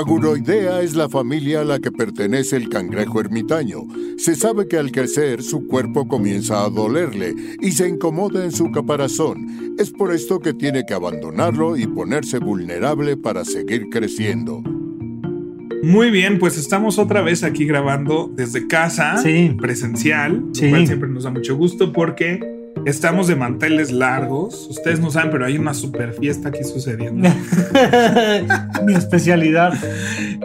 Paguroidea es la familia a la que pertenece el cangrejo ermitaño. Se sabe que al crecer su cuerpo comienza a dolerle y se incomoda en su caparazón. Es por esto que tiene que abandonarlo y ponerse vulnerable para seguir creciendo. Muy bien, pues estamos otra vez aquí grabando desde casa, Sí. presencial, Sí. lo cual siempre nos da mucho gusto porque estamos de manteles largos. Ustedes no saben, pero hay una super fiesta aquí sucediendo. Mi especialidad.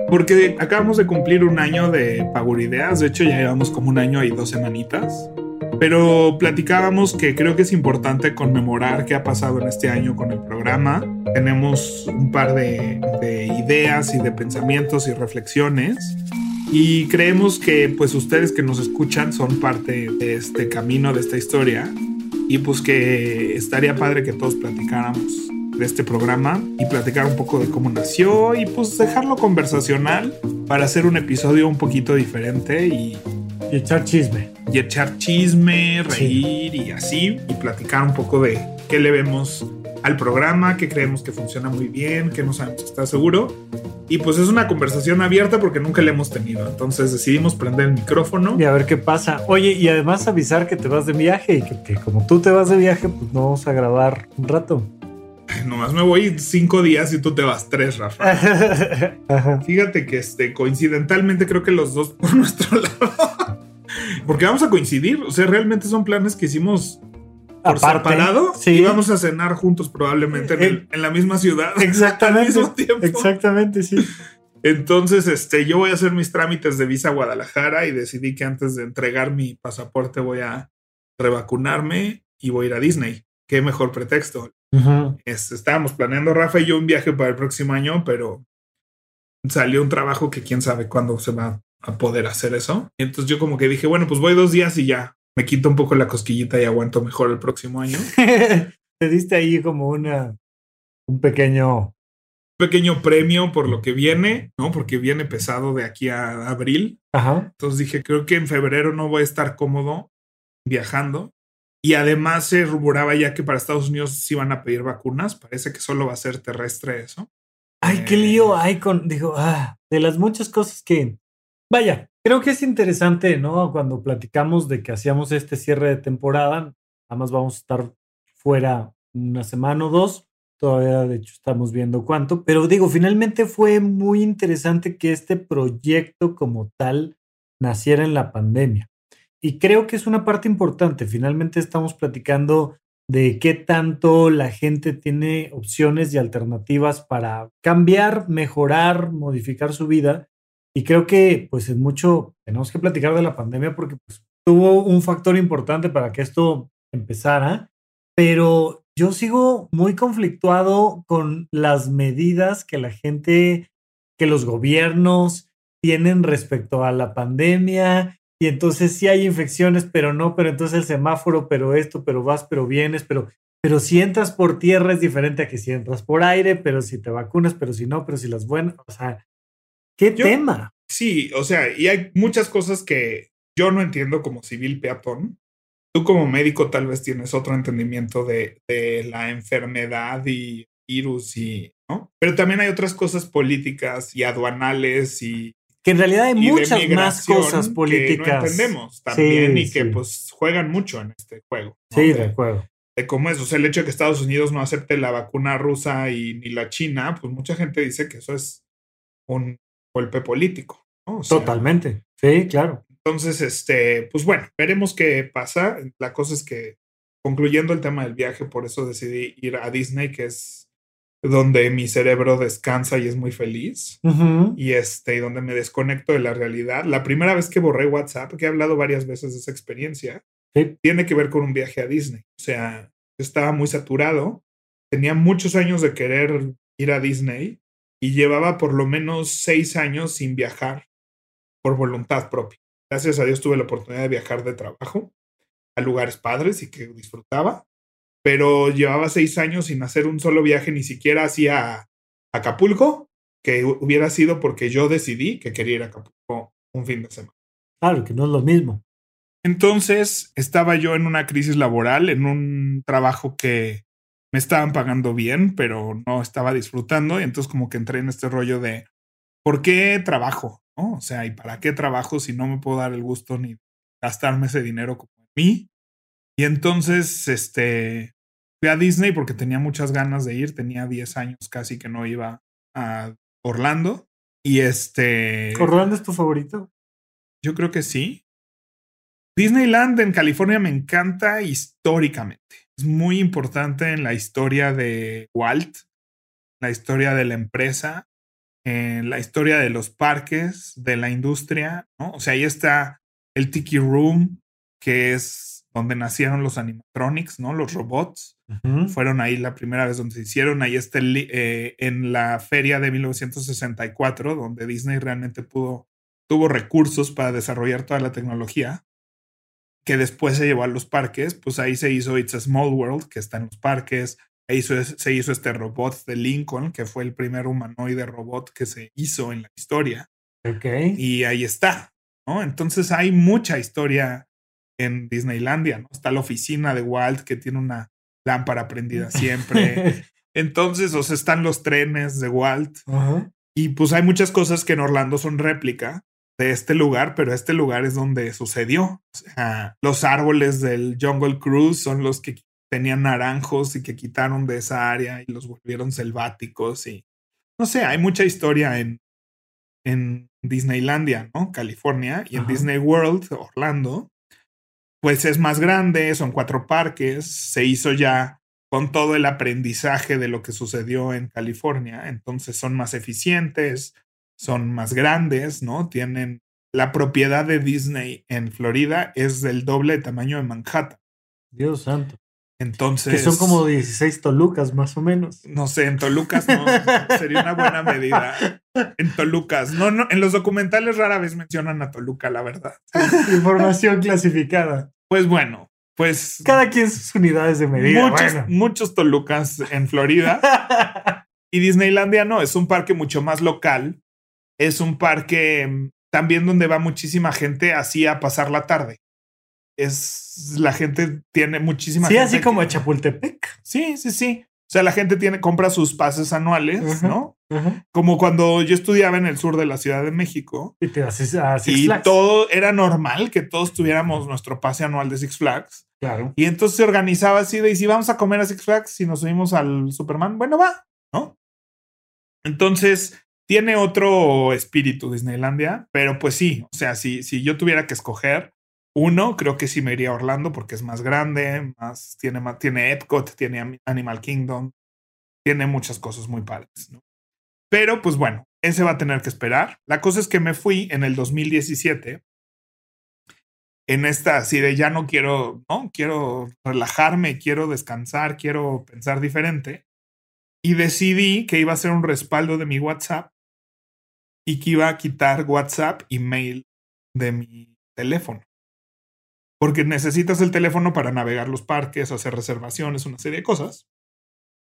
Porque acabamos de cumplir un año de Pagurideas. De hecho, ya llevamos como un año y dos semanitas. Pero platicábamos que creo que es importante conmemorar qué ha pasado en este año con el programa. Tenemos un par de, de ideas y de pensamientos y reflexiones. Y creemos que pues ustedes que nos escuchan son parte de este camino, de esta historia. Y pues que estaría padre que todos platicáramos de este programa y platicar un poco de cómo nació y pues dejarlo conversacional para hacer un episodio un poquito diferente y, Y echar chisme. y echar chisme, Sí. reír y así y platicar un poco de qué le vemos al programa, qué creemos que funciona muy bien, qué no sabemos está seguro. Y pues es una conversación abierta porque nunca la hemos tenido. Entonces decidimos prender el micrófono. Y a ver qué pasa. Oye, y además avisar que te vas de viaje y que, que como tú te vas de viaje, pues no vamos a grabar un rato. Ay, Nomás me voy cinco días y tú te vas tres, Rafa. Ajá. Fíjate que este, coincidentalmente creo que los dos por nuestro lado. Porque vamos a coincidir. O sea, realmente son planes que hicimos por Aparte, separado. sí. Y vamos a cenar juntos probablemente en, el- en la misma ciudad. Exactamente. Al mismo tiempo. Exactamente, sí. Entonces, este, yo voy a hacer mis trámites de visa a Guadalajara y decidí que antes de entregar mi pasaporte voy a revacunarme y voy a ir a Disney. Qué mejor pretexto. Este, estábamos planeando Rafa y yo un viaje para el próximo año, pero salió un trabajo que quién sabe cuándo se va a poder hacer eso. Entonces yo como que dije, bueno, pues voy dos días y ya me quito un poco la cosquillita y aguanto mejor el próximo año. te diste ahí como una un pequeño Pequeño premio por lo que viene, ¿no? Porque viene pesado de aquí a abril. ajá Entonces dije, creo que en febrero no voy a estar cómodo viajando. Y además se rumoraba ya que para Estados Unidos sí van a pedir vacunas. Parece que solo va a ser terrestre eso. ay qué lío hay con digo ah, de las muchas cosas que vaya creo que es interesante no cuando platicamos de que hacíamos este cierre de temporada además vamos a estar fuera una semana o dos todavía de hecho estamos viendo cuánto pero digo finalmente fue muy interesante que este proyecto como tal naciera en la pandemia y creo que es una parte importante finalmente estamos platicando de qué tanto la gente tiene opciones y alternativas para cambiar, mejorar, modificar su vida. Y creo que pues en mucho tenemos que platicar de la pandemia porque pues, tuvo un factor importante para que esto empezara, pero yo sigo muy conflictuado con las medidas que la gente, que los gobiernos tienen respecto a la pandemia y entonces sí hay infecciones, pero no, pero entonces el semáforo, pero esto, pero vas, pero vienes, pero, pero si entras por tierra es diferente a que si entras por aire, pero si te vacunas, pero si no, pero si las buenas, o sea, ¿qué Yo- tema? Sí, o sea, y hay muchas cosas que yo no entiendo como civil peatón. Tú como médico tal vez tienes otro entendimiento de, de la enfermedad y virus y, ¿no? Pero también hay otras cosas políticas y aduanales y, Que en realidad hay muchas más cosas que políticas. no entendemos también Sí, y que sí. pues juegan mucho en este juego. ¿no? Sí, De- de acuerdo. de cómo es. O sea, el hecho de que Estados Unidos no acepte la vacuna rusa y ni la China, pues mucha gente dice que eso es un golpe político. ¿no? O sea, Totalmente. Sí, claro. Entonces, este, pues bueno, veremos qué pasa. La cosa es que, concluyendo el tema del viaje, por eso decidí ir a Disney, que es donde mi cerebro descansa y es muy feliz. Y este, y donde me desconecto de la realidad. La primera vez que borré WhatsApp, que he hablado varias veces de esa experiencia, Sí. tiene que ver con un viaje a Disney. O sea, yo estaba muy saturado, tenía muchos años de querer ir a Disney y llevaba por lo menos seis años sin viajar por voluntad propia. Gracias a Dios tuve la oportunidad de viajar de trabajo a lugares padres y que disfrutaba, pero llevaba seis años sin hacer un solo viaje, ni siquiera hacia Acapulco, que hu- hubiera sido porque yo decidí que quería ir a Acapulco un fin de semana. Claro, que no es lo mismo. Entonces estaba yo en una crisis laboral, en un trabajo que me estaban pagando bien, pero no estaba disfrutando. Y entonces como que entré en este rollo de, ¿por qué trabajo? ¿No? O sea, ¿y para qué trabajo si no me puedo dar el gusto ni gastarme ese dinero como en mí? Y entonces, este, fui a Disney porque tenía muchas ganas de ir, tenía 10 años casi que no iba a Orlando. Y este... ¿Orlando es tu favorito? Yo creo que sí. Disneyland en California me encanta históricamente. Es muy importante en la historia de Walt, la historia de la empresa, en la historia de los parques, de la industria, ¿no? O sea, ahí está el Tiki Room, que es donde nacieron los animatronics, ¿no? Los robots. Fueron ahí la primera vez donde se hicieron. Ahí está eh, en la feria de 1964, donde Disney realmente pudo, tuvo recursos para desarrollar toda la tecnología que después se llevó a los parques, pues ahí se hizo It's a Small World, que está en los parques, ahí se hizo este robot de Lincoln, que fue el primer humanoide robot que se hizo en la historia. Ok. Y ahí está, ¿no? Entonces hay mucha historia en Disneylandia, ¿no? Está la oficina de Walt que tiene una lámpara prendida siempre. Entonces, o sea, están los trenes de Walt. Y pues hay muchas cosas que en Orlando son réplica de este lugar, pero este lugar es donde sucedió. O sea, los árboles del Jungle Cruise son los que tenían naranjos y que quitaron de esa área y los volvieron selváticos y no sé, hay mucha historia en, en Disneylandia, ¿no? California y en Disney World, Orlando, pues es más grande, son cuatro parques, se hizo ya con todo el aprendizaje de lo que sucedió en California, entonces son más eficientes, son más grandes, ¿no? Tienen la propiedad de Disney en Florida es del doble de tamaño de Manhattan. Dios santo. Entonces. Que son como 16 Tolucas, más o menos. No sé, en Tolucas no. sería una buena medida. En Tolucas. No, no, en los documentales rara vez mencionan a Toluca, la verdad. Información clasificada. Pues bueno, pues. Cada quien sus unidades de medida. Muchos, muchos Tolucas en Florida. y Disneylandia no, es un parque mucho más local es un parque también donde va muchísima gente así a pasar la tarde. Es la gente tiene muchísima sí, así como Chapultepec. Sí, sí, sí. O sea, la gente tiene, compra sus pases anuales, ¿no? Como cuando yo estudiaba en el sur de la Ciudad de México. Y te haces a Six y todo era normal que todos tuviéramos nuestro pase anual de Six Flags. Claro. Y entonces se organizaba así de, y si vamos a comer a Six Flags, si nos subimos al Superman, bueno, va, ¿no? Entonces, tiene otro espíritu Disneylandia, pero pues sí, o sea, si, si yo tuviera que escoger uno, creo que sí me iría a Orlando porque es más grande, más tiene, tiene Epcot, tiene Animal Kingdom, tiene muchas cosas muy padres, ¿no? Pero pues bueno, ese va a tener que esperar. La cosa es que me fui en el 2017 en esta así de ya no quiero, no, quiero relajarme, quiero descansar, quiero pensar diferente. Y decidí que iba a ser un respaldo de mi WhatsApp y que iba a quitar WhatsApp y mail de mi teléfono. Porque necesitas el teléfono para navegar los parques, hacer reservaciones, una serie de cosas.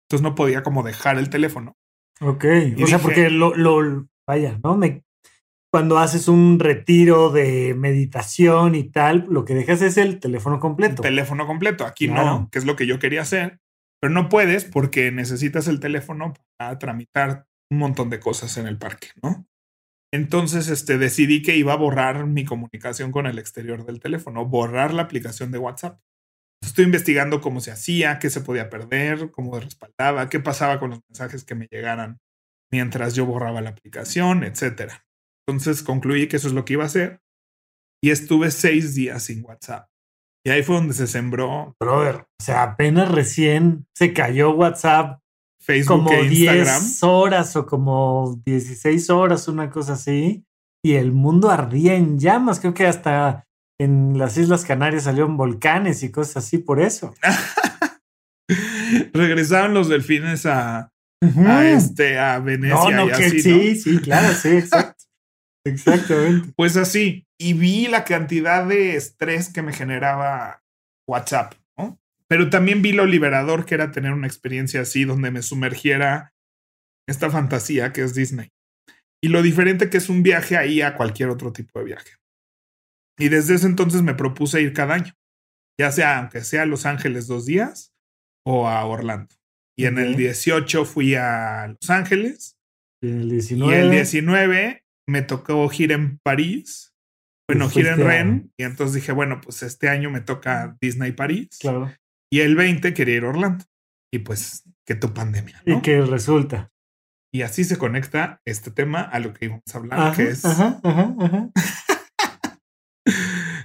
Entonces no podía como dejar el teléfono. Ok, o sea, porque lo, lo, vaya, ¿no? Me, cuando haces un retiro de meditación y tal, lo que dejas es el teléfono completo. El teléfono completo. Aquí no, que es lo que yo quería hacer. Pero no puedes porque necesitas el teléfono para tramitar un montón de cosas en el parque, ¿no? Entonces, este, decidí que iba a borrar mi comunicación con el exterior del teléfono, borrar la aplicación de WhatsApp. Estoy investigando cómo se hacía, qué se podía perder, cómo respaldaba, qué pasaba con los mensajes que me llegaran mientras yo borraba la aplicación, etc. Entonces concluí que eso es lo que iba a hacer y estuve seis días sin WhatsApp. Y ahí fue donde se sembró. Brother, o sea, apenas recién se cayó WhatsApp Facebook como e Instagram. 10 horas o como 16 horas, una cosa así. Y el mundo ardía en llamas. Creo que hasta en las Islas Canarias salieron volcanes y cosas así por eso. Regresaron los delfines a, a, este, a Venecia. y así, sí, sí, claro, sí, exacto. Exactamente. Pues así. Y vi la cantidad de estrés que me generaba WhatsApp. Pero también vi lo liberador que era tener una experiencia así donde me sumergiera esta fantasía que es Disney. Y lo diferente que es un viaje ahí a cualquier otro tipo de viaje. Y desde ese entonces me propuse ir cada año, ya sea aunque sea a Los Ángeles dos días o a Orlando. Y en el 18 fui a Los Ángeles, Y el Y 19. el 19 me tocó gira en París. Bueno, Fuiste gira en Rennes. Y entonces dije, bueno, pues este año me toca Disney París. Claro. Y el 20 quería ir a Orlando. Y pues, que tu pandemia, ¿no? Y que resulta. Y así se conecta este tema a lo que íbamos a hablar, Ajá, que es ajá, ajá, ajá.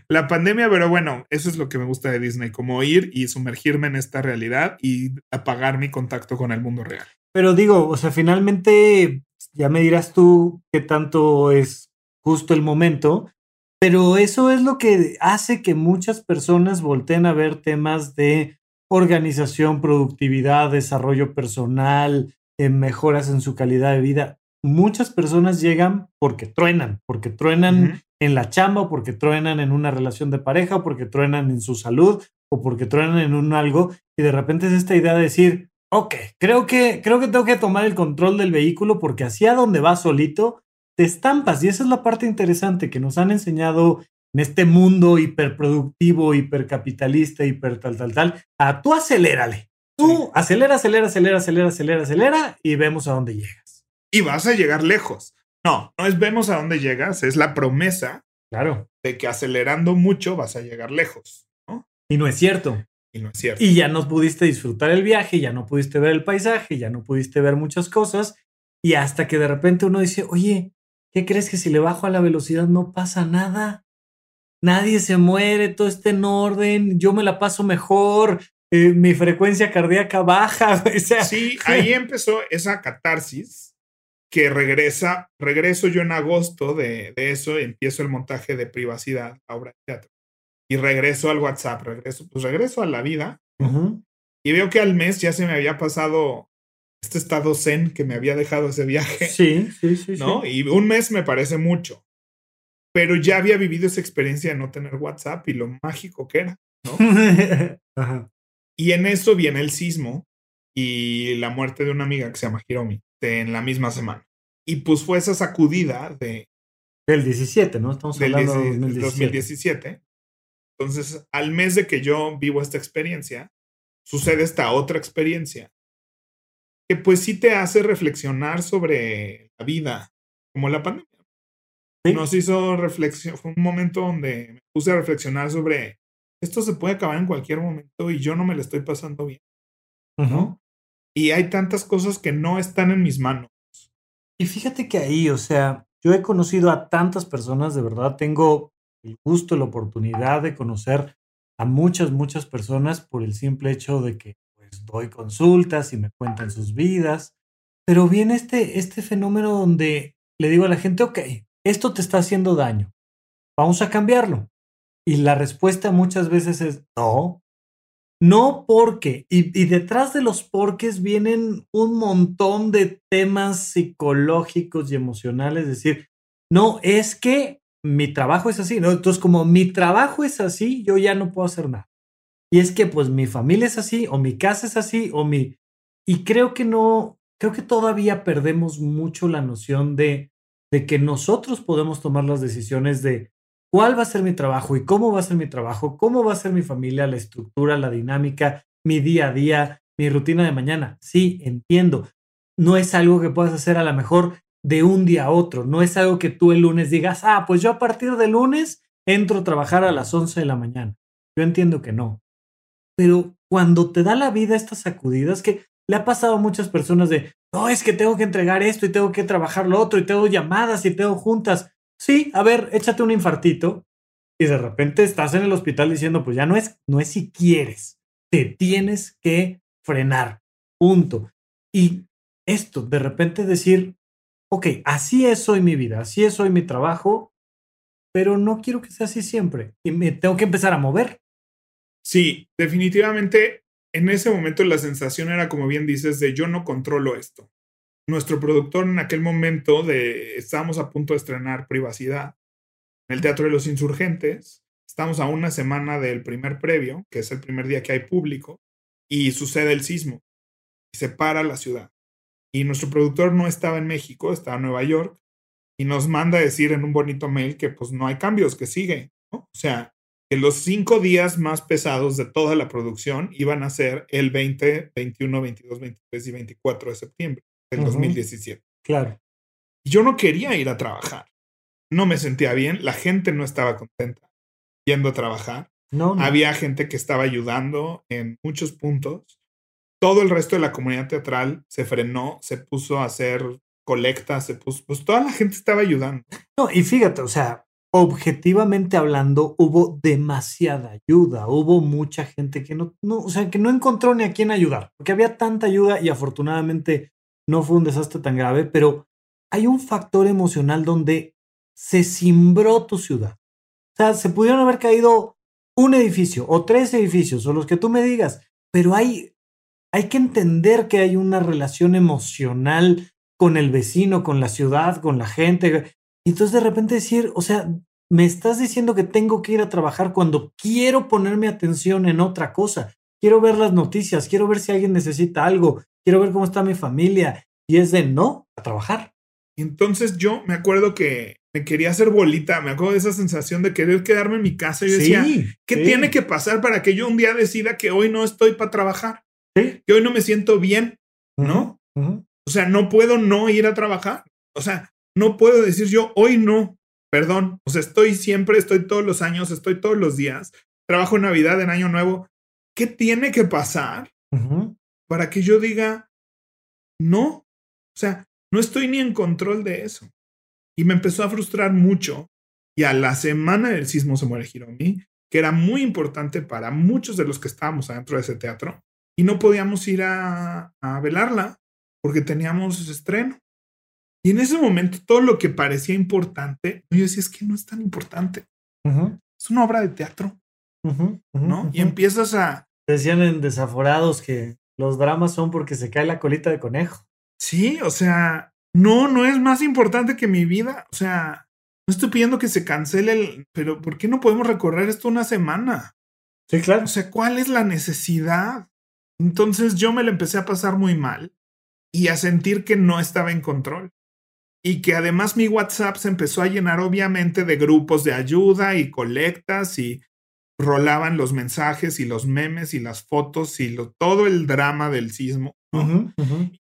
la pandemia. Pero bueno, eso es lo que me gusta de Disney, como ir y sumergirme en esta realidad y apagar mi contacto con el mundo real. Pero digo, o sea, finalmente ya me dirás tú qué tanto es justo el momento, pero eso es lo que hace que muchas personas volteen a ver temas de organización, productividad, desarrollo personal, eh, mejoras en su calidad de vida. Muchas personas llegan porque truenan, porque truenan en la chamba, porque truenan en una relación de pareja, porque truenan en su salud, o porque truenan en un algo, y de repente es esta idea de decir, ok, creo que, creo que tengo que tomar el control del vehículo porque hacia donde va solito, te estampas. Y esa es la parte interesante que nos han enseñado en este mundo hiperproductivo, hipercapitalista, hiper tal, tal, tal, a tú acelérale. Tú acelera, acelera, acelera, acelera, acelera, acelera, y vemos a dónde llegas. Y vas a llegar lejos. No, no es vemos a dónde llegas, es la promesa Claro. de que acelerando mucho vas a llegar lejos, ¿no? Y no es cierto. Y no es cierto. Y ya no pudiste disfrutar el viaje, ya no pudiste ver el paisaje, ya no pudiste ver muchas cosas. Y hasta que de repente uno dice, oye, ¿qué crees que si le bajo a la velocidad no pasa nada? Nadie se muere, todo está en orden, yo me la paso mejor, eh, mi frecuencia cardíaca baja. O sea, Sí, ahí empezó esa catarsis que regresa, regreso yo en agosto de, de eso, empiezo el montaje de privacidad, la obra de teatro. Y regreso al WhatsApp, regreso, pues regreso a la vida y veo que al mes ya se me había pasado este estado zen que me había dejado ese viaje, Sí, sí, sí. ¿no? sí. Y un mes me parece mucho, pero ya había vivido esa experiencia de no tener WhatsApp y lo mágico que era. Ajá. Y en eso viene el sismo y la muerte de una amiga que se llama Hiromi en la misma semana. Y pues fue esa sacudida de, Del 17, ¿no? Estamos del hablando de 10 2017. 2017. Entonces, al mes de que yo vivo esta experiencia, sucede esta otra experiencia que pues sí te hace reflexionar sobre la vida, como la pandemia. Sí. Nos hizo reflexión, fue un momento donde me puse a reflexionar sobre esto se puede acabar en cualquier momento y yo no me lo estoy pasando bien. Y hay tantas cosas que no están en mis manos. Y fíjate que ahí, o sea, yo he conocido a tantas personas, de verdad, tengo el gusto, la oportunidad de conocer a muchas, muchas personas por el simple hecho de que pues doy consultas y me cuentan sus vidas. Pero viene este, este fenómeno donde le digo a la gente, ok, esto te está haciendo daño, vamos a cambiarlo. Y la respuesta muchas veces es no, no porque. Y, y detrás de los porques vienen un montón de temas psicológicos y emocionales. Es decir, no, es que mi trabajo es así, ¿no? Entonces, como mi trabajo es así, yo ya no puedo hacer nada. Y es que pues mi familia es así, o mi casa es así, o mi... Y creo que no, creo que todavía perdemos mucho la noción de, de que nosotros podemos tomar las decisiones de cuál va a ser mi trabajo y cómo va a ser mi trabajo, cómo va a ser mi familia, la estructura, la dinámica, mi día a día, mi rutina de mañana. Sí, entiendo. No es algo que puedas hacer a lo mejor de un día a otro. No es algo que tú el lunes digas, ah, pues yo a partir del lunes entro a trabajar a las 11 de la mañana. Yo entiendo que no. Pero cuando te da la vida estas sacudidas, que le ha pasado a muchas personas de, no, es que tengo que entregar esto y tengo que trabajar lo otro y tengo llamadas y tengo juntas. Sí, a ver, échate un infartito y de repente estás en el hospital diciendo, pues ya no es, no es si quieres, te tienes que frenar, punto. Y esto, de repente decir, ok, así es hoy mi vida, así es hoy mi trabajo, pero no quiero que sea así siempre y me tengo que empezar a mover. Sí, definitivamente en ese momento la sensación era, como bien dices, de yo no controlo esto. Nuestro productor en aquel momento de estábamos a punto de estrenar Privacidad en el Teatro de los Insurgentes. Estamos a una semana del primer previo, que es el primer día que hay público, y sucede el sismo. Y se para la ciudad. Y nuestro productor no estaba en México, estaba en Nueva York, y nos manda a decir en un bonito mail que pues no hay cambios, que sigue. ¿no? O sea, que los cinco días más pesados de toda la producción iban a ser el 20, 21, 22, 23 y 24 de septiembre del Ujú. 2017. Claro. Yo no quería ir a trabajar. No me sentía bien. La gente no estaba contenta yendo a trabajar. No, no. Había gente que estaba ayudando en muchos puntos. Todo el resto de la comunidad teatral se frenó, se puso a hacer colectas, se puso, pues toda la gente estaba ayudando. No, y fíjate, o sea, objetivamente hablando, hubo demasiada ayuda, hubo mucha gente que no, no, o sea, que no encontró ni a quién ayudar, porque había tanta ayuda y afortunadamente no fue un desastre tan grave, pero hay un factor emocional donde se cimbró tu ciudad. O sea, se pudieron haber caído un edificio o tres edificios o los que tú me digas, pero hay, hay que entender que hay una relación emocional con el vecino, con la ciudad, con la gente. Y entonces de repente decir, o sea, me estás diciendo que tengo que ir a trabajar cuando quiero ponerme atención en otra cosa. Quiero ver las noticias, quiero ver si alguien necesita algo, quiero ver cómo está mi familia. Y es de no, a trabajar. Entonces yo me acuerdo que me quería hacer bolita, me acuerdo de esa sensación de querer quedarme en mi casa. Yo decía, ¿qué sí. tiene que pasar para que yo un día decida que hoy no estoy para trabajar? Sí. Que hoy no me siento bien, ¿no? O sea, no puedo no ir a trabajar. O sea, no puedo decir yo hoy no, perdón. O sea, estoy siempre, estoy todos los años, estoy todos los días. Trabajo en Navidad, en Año Nuevo. ¿Qué tiene que pasar para que yo diga no? O sea, no estoy ni en control de eso. Y me empezó a frustrar mucho. Y a la semana del sismo se muere Hiromi, que era muy importante para muchos de los que estábamos adentro de ese teatro. Y no podíamos ir a, a velarla porque teníamos estreno. Y en ese momento todo lo que parecía importante, yo decía, es que no es tan importante. Es una obra de teatro, ¿no? Y empiezas a, Decían en Desaforados que los dramas son porque se cae la colita de conejo. sí, o sea, no, no es más importante que mi vida. O sea, no estoy pidiendo que se cancele el, pero ¿por qué no podemos recorrer esto una semana? Sí, claro. O sea, ¿cuál es la necesidad? Entonces yo me lo empecé a pasar muy mal y a sentir que no estaba en control. Y que además mi WhatsApp se empezó a llenar obviamente de grupos de ayuda y colectas y rolaban los mensajes y los memes y las fotos y lo- todo el drama del sismo.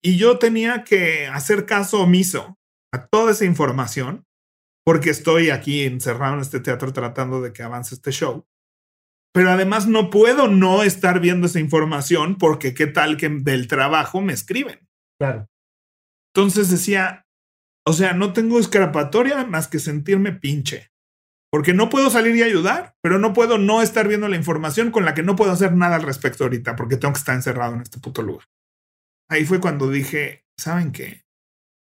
Y yo tenía que hacer caso omiso a toda esa información porque estoy aquí encerrado en este teatro tratando de que avance este show. Pero además no puedo no estar viendo esa información porque qué tal que del trabajo me escriben. Claro. Entonces decía, o sea, no tengo escapatoria más que sentirme pinche. Porque no puedo salir y ayudar, pero no puedo no estar viendo la información con la que no puedo hacer nada al respecto ahorita porque tengo que estar encerrado en este puto lugar. Ahí fue cuando dije, ¿saben qué?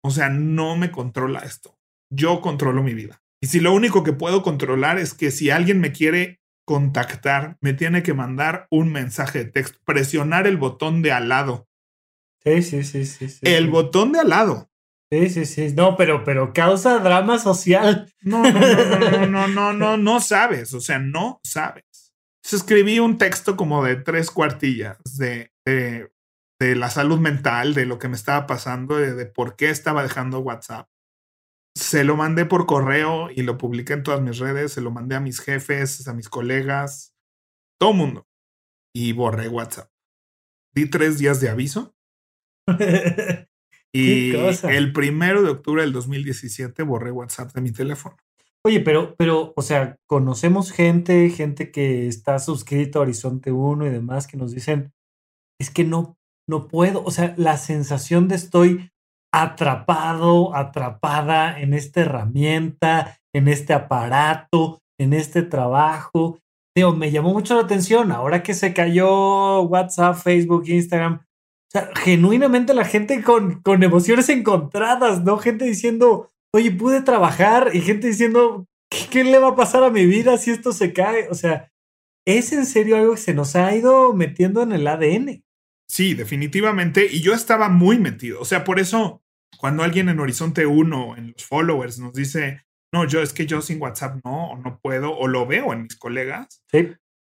O sea, no me controla esto. Yo controlo mi vida. Y si lo único que puedo controlar es que si alguien me quiere contactar, me tiene que mandar un mensaje de texto, presionar el botón de al lado. Sí, sí, sí, sí. sí El sí. botón de al lado. Sí, sí, sí. No, pero, pero causa drama social. No, no, no, no, no, no, no, no sabes. O sea, no sabes. Entonces, escribí un texto como de tres cuartillas de, de, de la salud mental, de lo que me estaba pasando, de, de por qué estaba dejando WhatsApp. Se lo mandé por correo y lo publiqué en todas mis redes. Se lo mandé a mis jefes, a mis colegas, todo mundo. Y borré WhatsApp. Di tres días de aviso. Y el primero de octubre del 2017 borré WhatsApp de mi teléfono. Oye, pero, pero, o sea, conocemos gente, gente que está suscrita a Horizonte 1 y demás, que nos dicen, es que no, no puedo. O sea, la sensación de estoy atrapado, atrapada en esta herramienta, en este aparato, en este trabajo. Digo, me llamó mucho la atención ahora que se cayó WhatsApp, Facebook, Instagram. O sea, genuinamente la gente con, con emociones encontradas, ¿no? Gente diciendo, oye, pude trabajar y gente diciendo, ¿qué, ¿qué, le va a pasar a mi vida si esto se cae? O sea, es en serio algo que se nos ha ido metiendo en el ADN. Sí, definitivamente. Y yo estaba muy metido. O sea, por eso, cuando alguien en Horizonte 1, en los followers, nos dice, no, yo es que yo sin WhatsApp no, o no puedo, o lo veo en mis colegas, sí.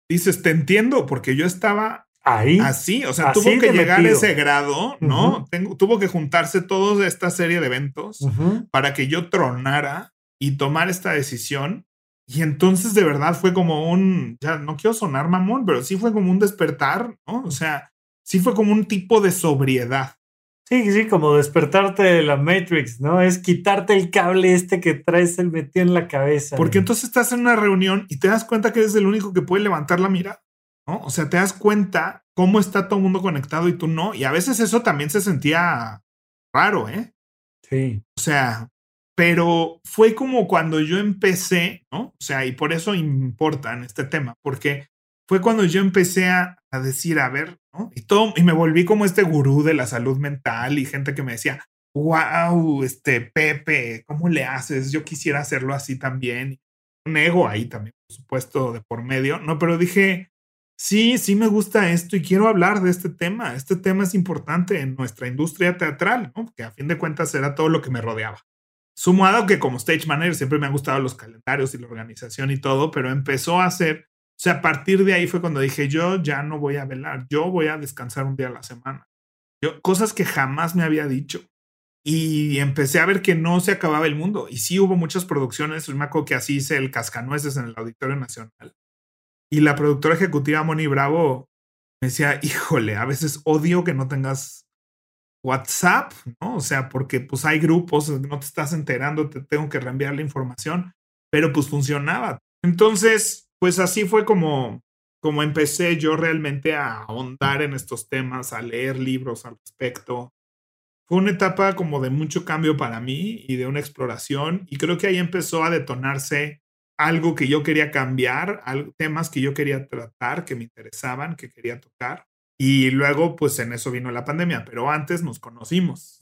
dices, te entiendo, porque yo estaba ahí. Así, o sea, así tuvo que llegar metido. a ese grado, ¿no? Uh -huh. Tengo, tuvo que juntarse toda esta serie de eventos uh -huh. para que yo tronara y tomar esta decisión. Y entonces de verdad fue como un, ya no quiero sonar mamón, pero sí fue como un despertar, ¿no? O sea, sí fue como un tipo de sobriedad. Sí, sí, como despertarte de la Matrix, ¿no? Es quitarte el cable este que traes el metido en la cabeza. Porque entonces estás en una reunión y te das cuenta que eres el único que puede levantar la mirada, ¿no? O sea, te das cuenta cómo está todo el mundo conectado y tú no. Y a veces eso también se sentía raro, ¿eh? Sí. O sea, pero fue como cuando yo empecé, ¿no? O sea, y por eso importa en este tema, porque fue cuando yo empecé a, a decir, a ver, ¿no? Y, todo, y me volví como este gurú de la salud mental y gente que me decía, wow, este Pepe, ¿cómo le haces? Yo quisiera hacerlo así también. Un ego ahí también, por supuesto, de por medio, ¿no? Pero dije, sí, sí me gusta esto y quiero hablar de este tema. Este tema es importante en nuestra industria teatral, ¿no? Porque a fin de cuentas era todo lo que me rodeaba. Sumado que como stage manager siempre me han gustado los calendarios y la organización y todo, pero empezó a ser o sea, a partir de ahí fue cuando dije, yo ya no voy a velar, yo voy a descansar un día a la semana. Yo, cosas que jamás me había dicho. Y empecé a ver que no se acababa el mundo. Y sí hubo muchas producciones. Me acuerdo que así hice el Cascanueces en el Auditorio Nacional. Y la productora ejecutiva Moni Bravo me decía, híjole, a veces odio que no tengas WhatsApp, ¿no? O sea, porque pues hay grupos, no te estás enterando, te tengo que reenviar la información, pero pues funcionaba. Entonces, pues así fue como, como empecé yo realmente a ahondar en estos temas, a leer libros al respecto. Fue una etapa como de mucho cambio para mí y de una exploración y creo que ahí empezó a detonarse algo que yo quería cambiar, temas que yo quería tratar, que me interesaban, que quería tocar. Y luego, pues en eso vino la pandemia, pero antes nos conocimos.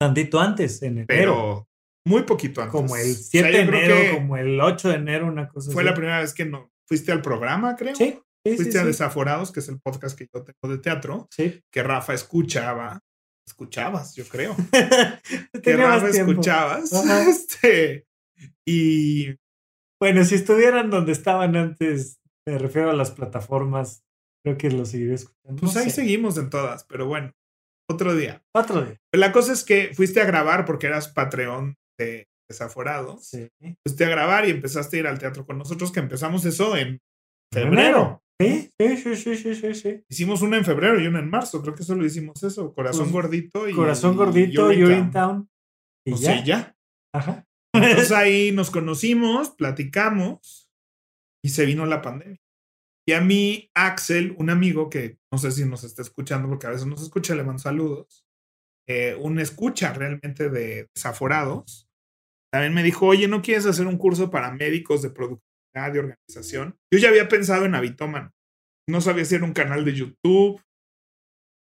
Tantito antes, en enero. Pero muy poquito antes. Como el 7 de enero, como el 8 de enero, una cosa Fue la primera vez que no, fuiste al programa, creo. Sí. fuiste a Desaforados, que es el podcast que yo tengo de teatro. Sí. Que Rafa escuchaba. Escuchabas, yo creo. que Rafa escuchabas. Este, y. Bueno, si estuvieran donde estaban antes, me refiero a las plataformas, creo que lo seguiré escuchando. Pues ahí seguimos en todas, pero bueno. Otro día. Otro día. La cosa es que fuiste a grabar porque eras Patreon desaforados, sí. fuiste a grabar y empezaste a ir al teatro con nosotros, que empezamos eso en febrero. Sí, sí, sí, sí, sí, Hicimos una en febrero y una en marzo, creo que solo hicimos eso, Corazón pues, Gordito y Corazón Gordito y. Y pues ya. ya. Ajá. Entonces ahí nos conocimos, platicamos y se vino la pandemia. Y a mí, Axel, un amigo que no sé si nos está escuchando, porque a veces nos escucha, le mando saludos, eh, un escucha realmente de desaforados, también me dijo, oye, ¿no quieres hacer un curso para médicos de productividad y organización? Yo ya había pensado en Habitoman. No sabía si era un canal de YouTube.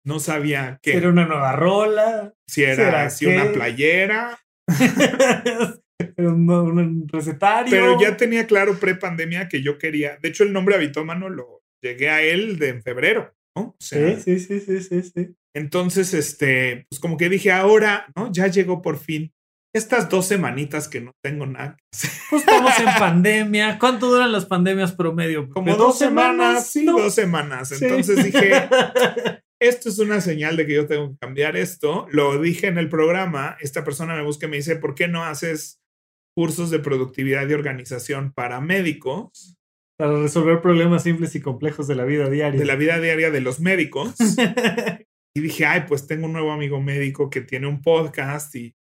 No sabía qué. Si era una nueva rola. Si era si una playera. un, recetario. Pero ya tenía claro pre-pandemia que yo quería. De hecho, el nombre Habitómano lo llegué a él de en febrero, ¿no? sí, sí, sí, sí, sí, sí. Entonces, este, pues como que dije, ahora, ¿no? Ya llegó por fin estas dos semanitas que no tengo nada pues estamos en pandemia. ¿Cuánto duran las pandemias promedio? Como dos, semanas, sí, dos semanas. Entonces dije, esto es una señal de que yo tengo que cambiar esto. Lo dije en el programa, esta persona me busca y me dice, ¿por qué no haces cursos de productividad y organización para médicos? Para resolver problemas simples y complejos de la vida diaria. De la vida diaria de los médicos. y dije, ay, pues tengo un nuevo amigo médico que tiene un podcast y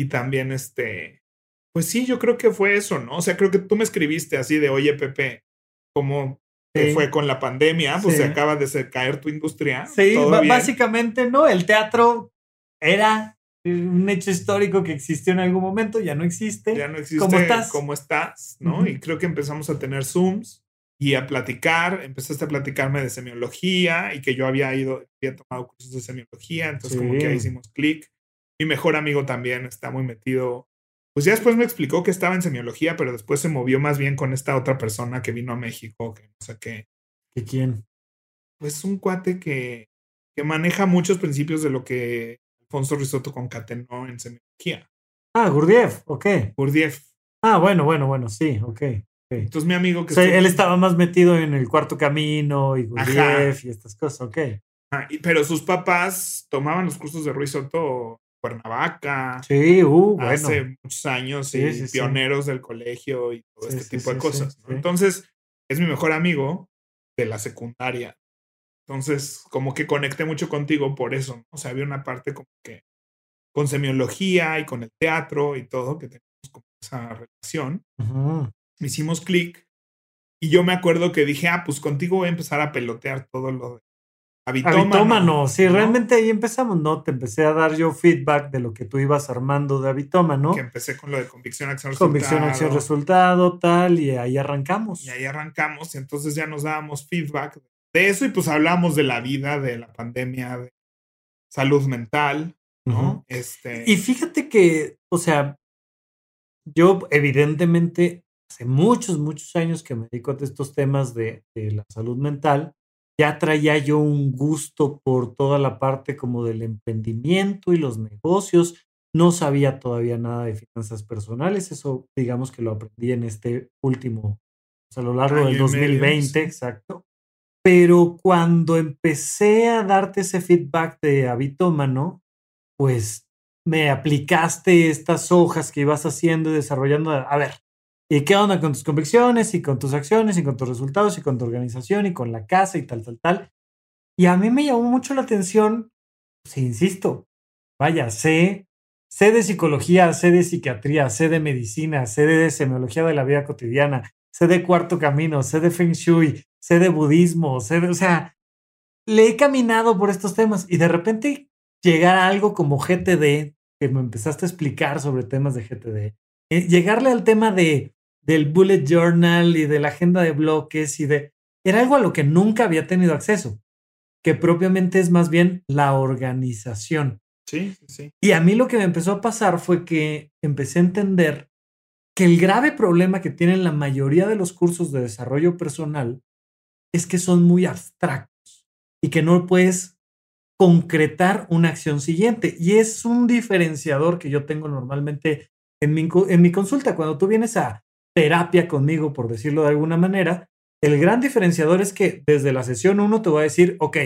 y también este, pues sí, yo creo que fue eso, ¿no? O sea, creo que tú me escribiste así de, oye, Pepe, ¿cómo fue con la pandemia? Pues se acaba de caer tu industria. Sí, básicamente, ¿no? El teatro era un hecho histórico que existió en algún momento, ya no existe. Ya no existe. ¿Cómo estás? ¿Cómo estás? ¿No? Y creo que empezamos a tener Zooms y a platicar, empezaste a platicarme de semiología y que yo había ido, había tomado cursos de semiología, entonces como que ahí hicimos clic. Mi mejor amigo también está muy metido. Pues ya después me explicó que estaba en semiología, pero después se movió más bien con esta otra persona que vino a México, que no sé qué. ¿Qué quién? Pues un cuate que, que maneja muchos principios de lo que Alfonso Risotto concatenó en semiología. Ah, Gurdjieff, ok. Gurdjieff. Ah, bueno, bueno, bueno, sí, ok. Entonces mi amigo que... O sea, él estaba más metido en el cuarto camino y Gurdjieff y estas cosas, ok. pero sus papás tomaban los cursos de Ruiz Soto Cuernavaca. Sí, uh, bueno. Hace muchos años y pioneros del colegio y todo este tipo de cosas. Entonces, es mi mejor amigo de la secundaria. Entonces, como que conecté mucho contigo por eso. O sea, había una parte como que con semiología y con el teatro y todo, que teníamos como esa relación. Hicimos clic y yo me acuerdo que dije, ah, pues contigo voy a empezar a pelotear todo lo de Habitómano. Sí, realmente ahí empezamos, ¿no? Te empecé a dar yo feedback de lo que tú ibas armando de Habitómano. Que empecé con lo de convicción, acción, resultado. Convicción, acción, resultado, tal, y ahí arrancamos. Y ahí arrancamos, y entonces ya nos dábamos feedback de eso, y pues hablamos de la vida, de la pandemia, de salud mental, ¿no? este... Y fíjate que, o sea, yo evidentemente hace muchos, muchos años que me dedico a estos temas de, de la salud mental ya traía yo un gusto por toda la parte como del emprendimiento y los negocios. No sabía todavía nada de finanzas personales, eso digamos que lo aprendí en este último, a lo largo del 2020, exacto. Pero cuando empecé a darte ese feedback de habitómano, pues me aplicaste estas hojas que ibas haciendo y desarrollando. A ver, ¿Y qué onda con tus convicciones y con tus acciones y con tus resultados y con tu organización y con la casa y tal, tal, tal? Y a mí me llamó mucho la atención, pues insisto, vaya, sé, sé de psicología, sé de psiquiatría, sé de medicina, sé de semiología de la vida cotidiana, sé de cuarto camino, sé de feng shui, sé de budismo, sé de, o sea, le he caminado por estos temas y de repente llegar a algo como GTD, que me empezaste a explicar sobre temas de GTD, eh, llegarle al tema de del bullet journal y de la agenda de bloques y de... Era algo a lo que nunca había tenido acceso, que propiamente es más bien la organización. Sí, sí. Y a mí lo que me empezó a pasar fue que empecé a entender que el grave problema que tienen la mayoría de los cursos de desarrollo personal es que son muy abstractos y que no puedes concretar una acción siguiente. Y es un diferenciador que yo tengo normalmente en mi, en mi consulta. Cuando tú vienes a terapia conmigo, por decirlo de alguna manera, el gran diferenciador es que desde la sesión 1 te voy a decir, ok,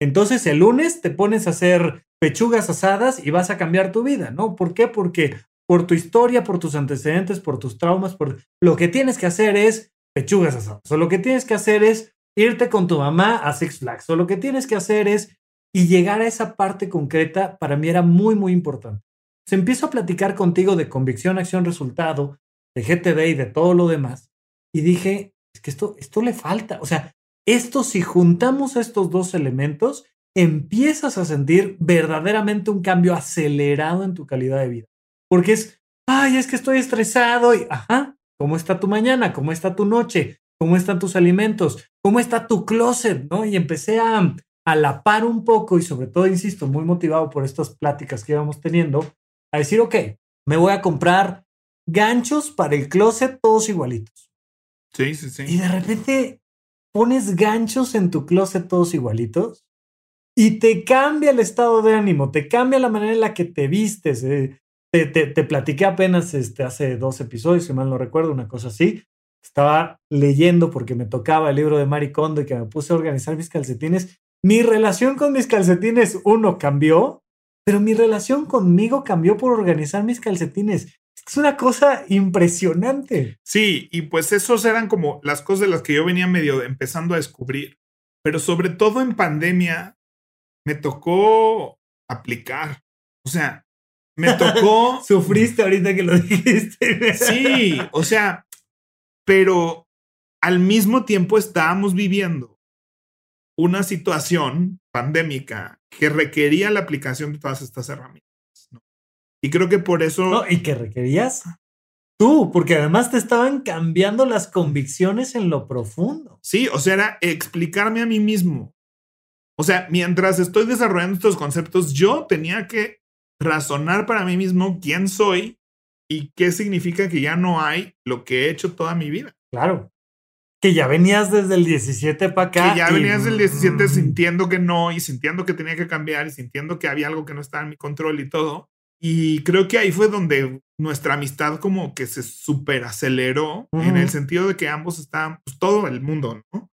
entonces el lunes te pones a hacer pechugas asadas y vas a cambiar tu vida, ¿no? ¿Por qué? Porque por tu historia, por tus antecedentes, por tus traumas, por lo que tienes que hacer es pechugas asadas, o lo que tienes que hacer es irte con tu mamá a Six Flags, o lo que tienes que hacer es y llegar a esa parte concreta para mí era muy muy importante. Se empiezo a platicar contigo de convicción, acción, resultado, de GTD y de todo lo demás. Y dije, es que esto, esto le falta. O sea, esto si juntamos estos dos elementos, empiezas a sentir verdaderamente un cambio acelerado en tu calidad de vida. Porque es, ay, es que estoy estresado y, ajá, ¿cómo está tu mañana? ¿Cómo está tu noche? ¿Cómo están tus alimentos? ¿Cómo está tu closet? ¿No? Y empecé a, a la par un poco y sobre todo, insisto, muy motivado por estas pláticas que íbamos teniendo, a decir, ok, me voy a comprar ganchos para el closet todos igualitos. Sí, sí, sí. Y de repente pones ganchos en tu closet todos igualitos y te cambia el estado de ánimo, te cambia la manera en la que te vistes. Eh. Te, te, platiqué apenas este, hace dos episodios, si mal no recuerdo, una cosa así. Estaba leyendo porque me tocaba el libro de Mari Kondo y que me puse a organizar mis calcetines. Mi relación con mis calcetines, uno, cambió, pero mi relación conmigo cambió por organizar mis calcetines. Es una cosa impresionante. Sí, y pues esos eran como las cosas de las que yo venía medio empezando a descubrir. Pero sobre todo en pandemia, me tocó aplicar. O sea, me tocó. Sufriste ahorita que lo dijiste. sí, o sea, pero al mismo tiempo estábamos viviendo una situación pandémica que requería la aplicación de todas estas herramientas. Y creo que por eso... No, y que requerías tú, porque además te estaban cambiando las convicciones en lo profundo. Sí, o sea, era explicarme a mí mismo. O sea, mientras estoy desarrollando estos conceptos, yo tenía que razonar para mí mismo quién soy y qué significa que ya no hay lo que he hecho toda mi vida. Claro. Que ya venías desde el 17 para acá. Que ya venías desde el 17 mm. sintiendo que no y sintiendo que tenía que cambiar y sintiendo que había algo que no estaba en mi control y todo. Y creo que ahí fue donde nuestra amistad como que se super aceleró en el sentido de que ambos estaban, pues todo el mundo, ¿no?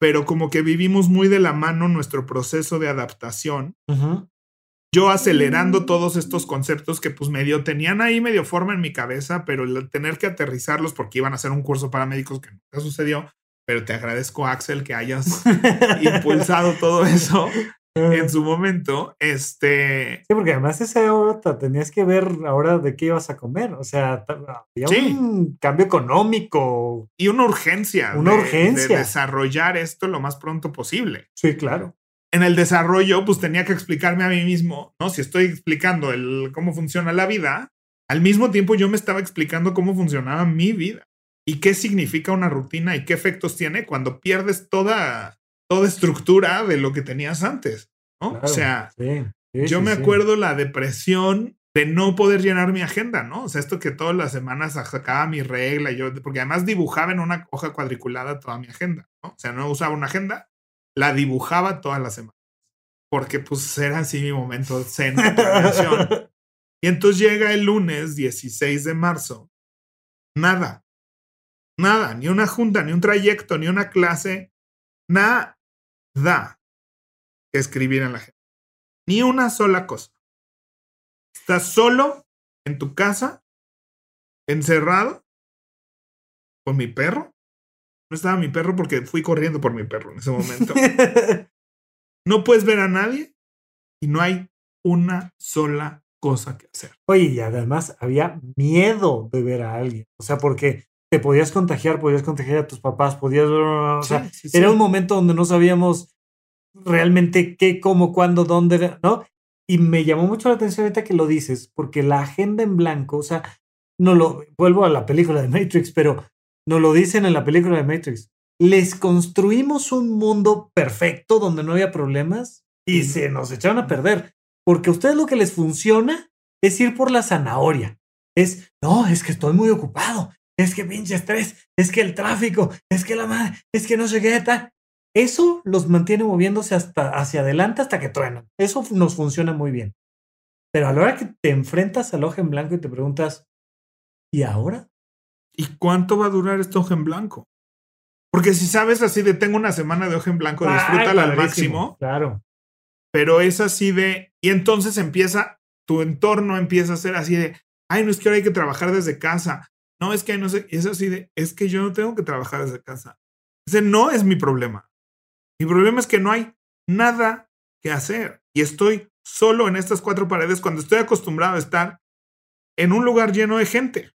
Pero como que vivimos muy de la mano nuestro proceso de adaptación. Yo acelerando todos estos conceptos que pues medio tenían ahí medio forma en mi cabeza, pero el tener que aterrizarlos porque iban a hacer un curso para médicos que nunca sucedió, pero te agradezco, Axel, que hayas impulsado todo eso en su momento. Este. Sí, porque además esa hora tenías que ver ahora de qué ibas a comer. O sea, había un cambio económico. Y una urgencia. Una urgencia. De desarrollar esto lo más pronto posible. Sí, claro. En el desarrollo, pues tenía que explicarme a mí mismo, ¿no? Si estoy explicando el, cómo funciona la vida, al mismo tiempo yo me estaba explicando cómo funcionaba mi vida y qué significa una rutina y qué efectos tiene cuando pierdes toda, toda estructura de lo que tenías antes. ¿no? o sea, yo me acuerdo la depresión de no poder llenar mi agenda, ¿no? O sea, esto que todas las semanas sacaba mi regla, yo, porque además dibujaba en una hoja cuadriculada toda mi agenda, ¿no? O sea, no usaba una agenda, la dibujaba todas las semanas, porque pues era así mi momento zen de Y entonces llega el lunes 16 de marzo, nada, Nada, ni una junta, ni un trayecto, ni una clase, nada que escribir en la gente. Ni una sola cosa. Estás solo en tu casa, encerrado, con mi perro. No estaba mi perro porque fui corriendo por mi perro en ese momento. no puedes ver a nadie y no hay una sola cosa que hacer. Oye, y además había miedo de ver a alguien. O sea, porque te podías contagiar, podías contagiar a tus papás, podías... O sea, era un momento donde no sabíamos realmente qué, cómo, cuándo, dónde, ¿no? Y me llamó mucho la atención ahorita que lo dices, porque la agenda en blanco, o sea, no lo, vuelvo a la película de Matrix, pero no lo dicen en la película de Matrix. Les construimos un mundo perfecto donde no había problemas y se nos echaron a perder, porque a ustedes lo que les funciona es ir por la zanahoria. Es, no, es que estoy muy ocupado, es que pinche estrés, es que el tráfico, es que la madre, es que no sé qué tal. Eso los mantiene moviéndose hasta hacia adelante hasta que truenan. Eso nos funciona muy bien. Pero a la hora que te enfrentas al ojo en blanco y te preguntas, ¿y ahora? ¿Y cuánto va a durar este ojo en blanco? Porque si sabes así de tengo una semana de ojo en blanco, disfrútala al máximo. Claro. Pero es así de. Y entonces empieza, tu entorno empieza a ser así de. Ay, no es que ahora hay que trabajar desde casa. No, es que no sé, es así de, es que yo no tengo que trabajar desde casa. Ese no es mi problema. Mi problema es que no hay nada que hacer y estoy solo en estas cuatro paredes cuando estoy acostumbrado a estar en un lugar lleno de gente.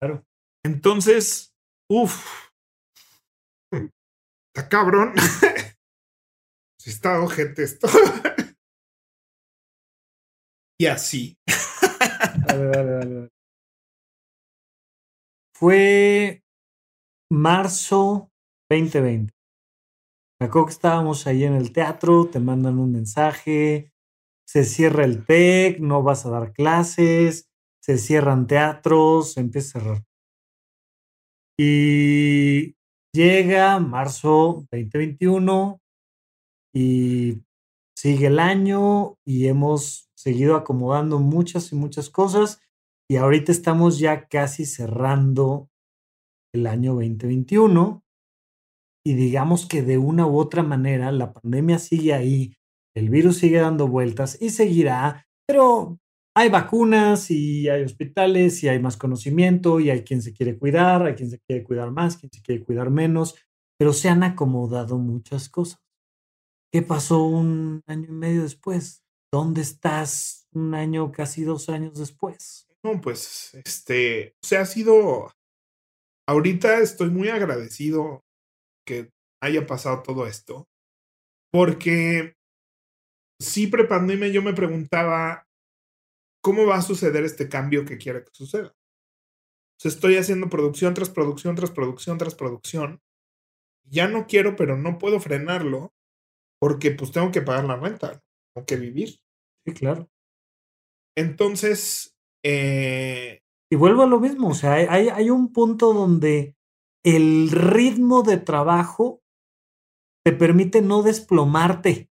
Claro. Entonces, uff, está cabrón. si está ojete esto. y así. dale, dale, dale. Fue marzo 2020. Me acuerdo que estábamos ahí en el teatro, te mandan un mensaje, se cierra el TEC, no vas a dar clases, se cierran teatros, se empieza a cerrar. Y llega marzo 2021 y sigue el año y hemos seguido acomodando muchas y muchas cosas y ahorita estamos ya casi cerrando el año 2021 y digamos que de una u otra manera la pandemia sigue ahí, el virus sigue dando vueltas y seguirá, pero hay vacunas y hay hospitales y hay más conocimiento y hay quien se quiere cuidar, hay quien se quiere cuidar más, quien se quiere cuidar menos, pero se han acomodado muchas cosas. ¿Qué pasó un año y medio después? ¿Dónde estás un año, casi dos años después? No, pues, este, o sea, ha sido, ahorita estoy muy agradecido que haya pasado todo esto, porque sí, prepandemia yo me preguntaba, ¿cómo va a suceder este cambio que quiere que suceda? O sea, estoy haciendo producción tras producción, tras producción, tras producción. Ya no quiero, pero no puedo frenarlo porque pues tengo que pagar la renta, tengo que vivir. Sí, claro. Entonces, eh, y vuelvo a lo mismo, o sea, hay, hay un punto donde el ritmo de trabajo te permite no desplomarte,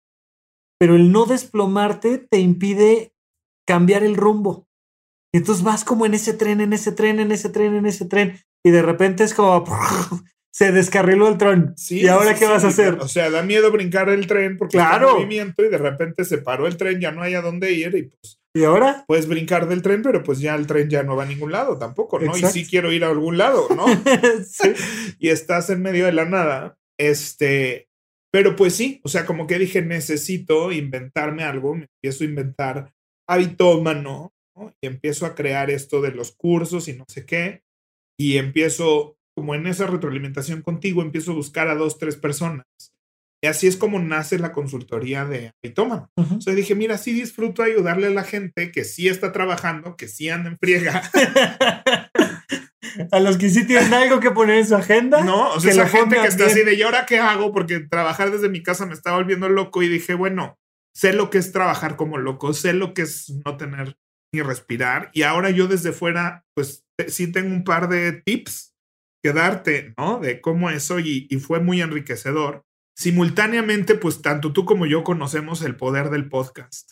pero el no desplomarte te impide cambiar el rumbo. Y entonces vas como en ese tren, en ese tren, en ese tren, en ese tren, y de repente es como se descarriló el tren. ¿Y ahora qué vas a hacer? O sea, da miedo brincar el tren porque claro. está movimiento y de repente se paró el tren, ya no hay a dónde ir y pues ¿Y ahora? Puedes brincar del tren, pero pues ya el tren ya no va a ningún lado tampoco, ¿no? Y sí quiero ir a algún lado, ¿no? sí. y estás en medio de la nada Este, pero pues sí, o sea, como que dije, necesito inventarme algo, me empiezo a inventar habitómano, ¿no? Y empiezo a crear esto de los cursos y no sé qué, y empiezo, como en esa retroalimentación contigo, empiezo a buscar a dos, tres personas. Y así es como nace la consultoría de habitómano. O sea, dije, mira, sí disfruto ayudarle a la gente que sí está trabajando, que sí anda en friega. A los que sí tienen algo que poner en su agenda. No, o sea, que esa lo gente que está bien. así de, ¿y ahora qué hago? Porque trabajar desde mi casa me estaba volviendo loco y dije, bueno, sé lo que es trabajar como loco, sé lo que es no tener ni respirar. Y ahora yo desde fuera, pues sí tengo un par de tips que darte, ¿no? De cómo eso y, y fue muy enriquecedor. Simultáneamente, pues tanto tú como yo conocemos el poder del podcast.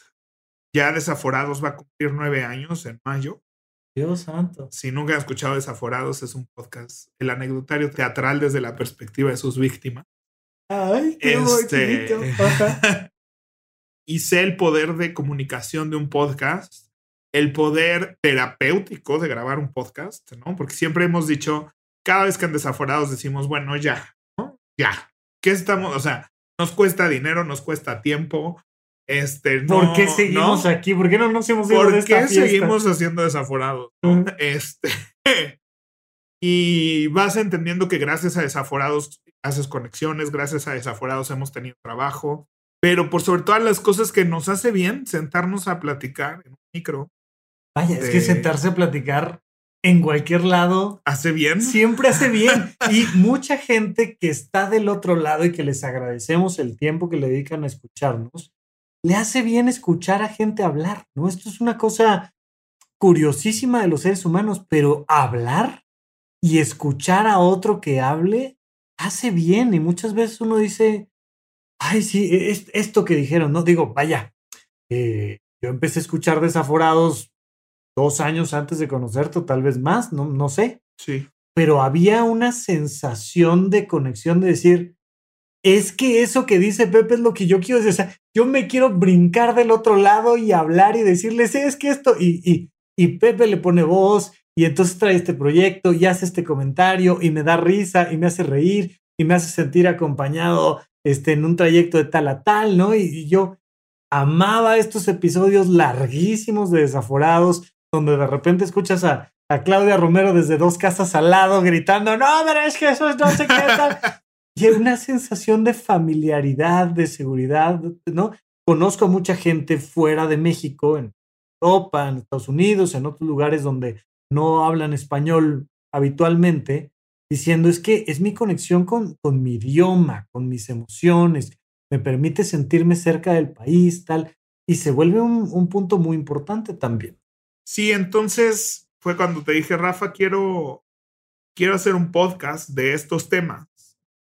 Ya Desaforados va a cumplir nueve años en mayo. Dios santo. Si nunca han escuchado Desaforados, es un podcast, el anecdotario teatral desde la perspectiva de sus víctimas. Ay, qué Este- bonito. Y sé el poder de comunicación de un podcast, el poder terapéutico de grabar un podcast, ¿no? Porque siempre hemos dicho, cada vez que en Desaforados decimos, bueno, ya, ¿no? Ya. ¿Qué estamos? O sea, nos cuesta dinero, nos cuesta tiempo. Este, no, ¿Por qué seguimos ¿no? aquí? ¿Por qué no nos hemos ido ¿Por de esta qué fiesta? seguimos haciendo desaforados? no? Este. y vas entendiendo que gracias a desaforados haces conexiones, gracias a desaforados hemos tenido trabajo, pero por sobre todas las cosas que nos hace bien sentarnos a platicar en un micro, Vaya, es que sentarse a platicar en cualquier lado hace bien. siempre hace bien. Y mucha gente que está del otro lado y que les agradecemos el tiempo que le dedican a escucharnos, le hace bien escuchar a gente hablar, ¿no? Esto es una cosa curiosísima de los seres humanos, pero hablar y escuchar a otro que hable hace bien. Y muchas veces uno dice, ay, sí, es, esto que dijeron, no digo, vaya, eh, yo empecé a escuchar desaforados dos años antes de conocerte, o tal vez más, no, no sé Sí. pero había una sensación de conexión de decir, es que eso que dice Pepe es lo que yo quiero decir. O sea, yo me quiero brincar del otro lado y hablar y decirles, es que esto, y, y, y Pepe le pone voz, y entonces trae este proyecto y hace este comentario y me da risa y me hace reír y me hace sentir acompañado este, en un trayecto de tal a tal, ¿no? Y, y yo amaba estos episodios larguísimos de Desaforados, donde de repente escuchas a, a Claudia Romero desde dos casas al lado gritando, no, pero es que eso es no sé qué tal. Y hay una sensación de familiaridad, de seguridad, ¿no? Conozco a mucha gente fuera de México, en Europa, en Estados Unidos, en otros lugares donde no hablan español habitualmente, diciendo es que es mi conexión con, con mi idioma, con mis emociones, me permite sentirme cerca del país, tal, y se vuelve un, un punto muy importante también. Sí, entonces fue cuando te dije, Rafa, quiero, quiero hacer un podcast de estos temas.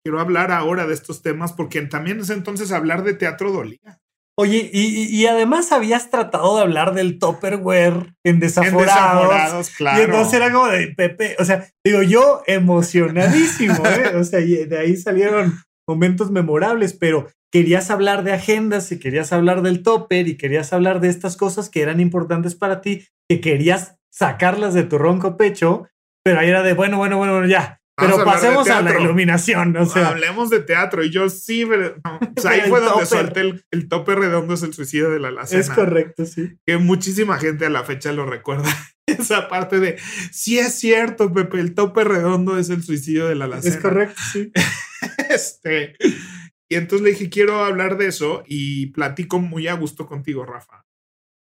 Quiero hablar ahora de estos temas porque también es entonces hablar de teatro dolía. Oye, y, y- además habías tratado de hablar del Topperware en En Desaforados. desaforados, claro. Y entonces era como de Pepe, o sea, digo yo emocionadísimo, ¿eh? O sea, y de ahí salieron momentos memorables, pero querías hablar de agendas y querías hablar del topper y querías hablar de estas cosas que eran importantes para ti, que querías sacarlas de tu ronco pecho, pero ahí era de, bueno, bueno, bueno, bueno, ya. Pero pasemos a la iluminación, o sea. Hablemos de teatro. Y yo sí, pero no. O sea, ahí fue donde solté el, el tope redondo es el suicidio de la alacena. Es correcto, sí. Que muchísima gente a la fecha lo recuerda. Esa parte de, sí es cierto, Pepe, el tope redondo es el suicidio de la alacena. Es correcto, sí. Este, y entonces le dije, quiero hablar de eso y platico muy a gusto contigo, Rafa.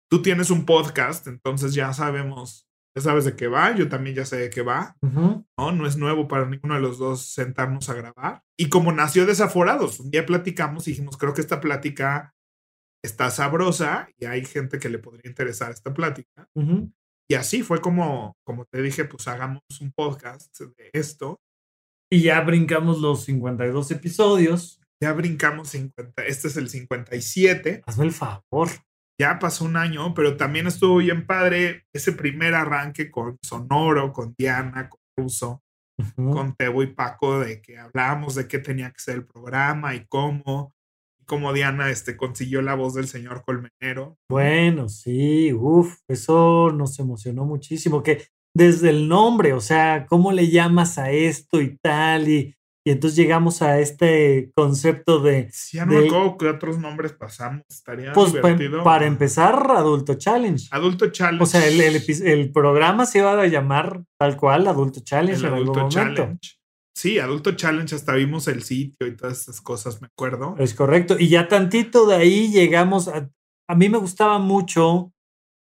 Tú tienes un podcast, entonces ya sabemos, ya sabes de qué va, yo también ya sé de qué va. ¿no? No es nuevo para ninguno de los dos sentarnos a grabar. Y como nació Desaforados, un día platicamos y dijimos, creo que esta plática está sabrosa y hay gente que le podría interesar esta plática. Ujú. Y así fue como, como te dije, pues hagamos un podcast de esto. Y ya brincamos los 52 episodios. Ya brincamos 50, este es el 57. Hazme el favor. Ya pasó un año, pero también estuvo bien padre ese primer arranque con Sonoro, con Diana, con Russo, con Tebo y Paco, de que hablábamos de qué tenía que ser el programa y cómo, y cómo Diana este, consiguió la voz del señor Colmenero. Bueno, sí, uff, eso nos emocionó muchísimo, que desde el nombre, o sea, ¿cómo le llamas a esto y tal? Y, Y entonces llegamos a este concepto de. Sí, ya no me acuerdo qué otros nombres pasamos. Estaría Pues pa- para empezar, Adulto Challenge. Adulto Challenge. O sea, el, el, programa se iba a llamar tal cual Adulto Challenge El en algún Adulto momento. Challenge. Sí, Adulto Challenge, hasta vimos el sitio y todas esas cosas, me acuerdo. Es correcto. Y ya tantito de ahí llegamos a. A mí me gustaba mucho.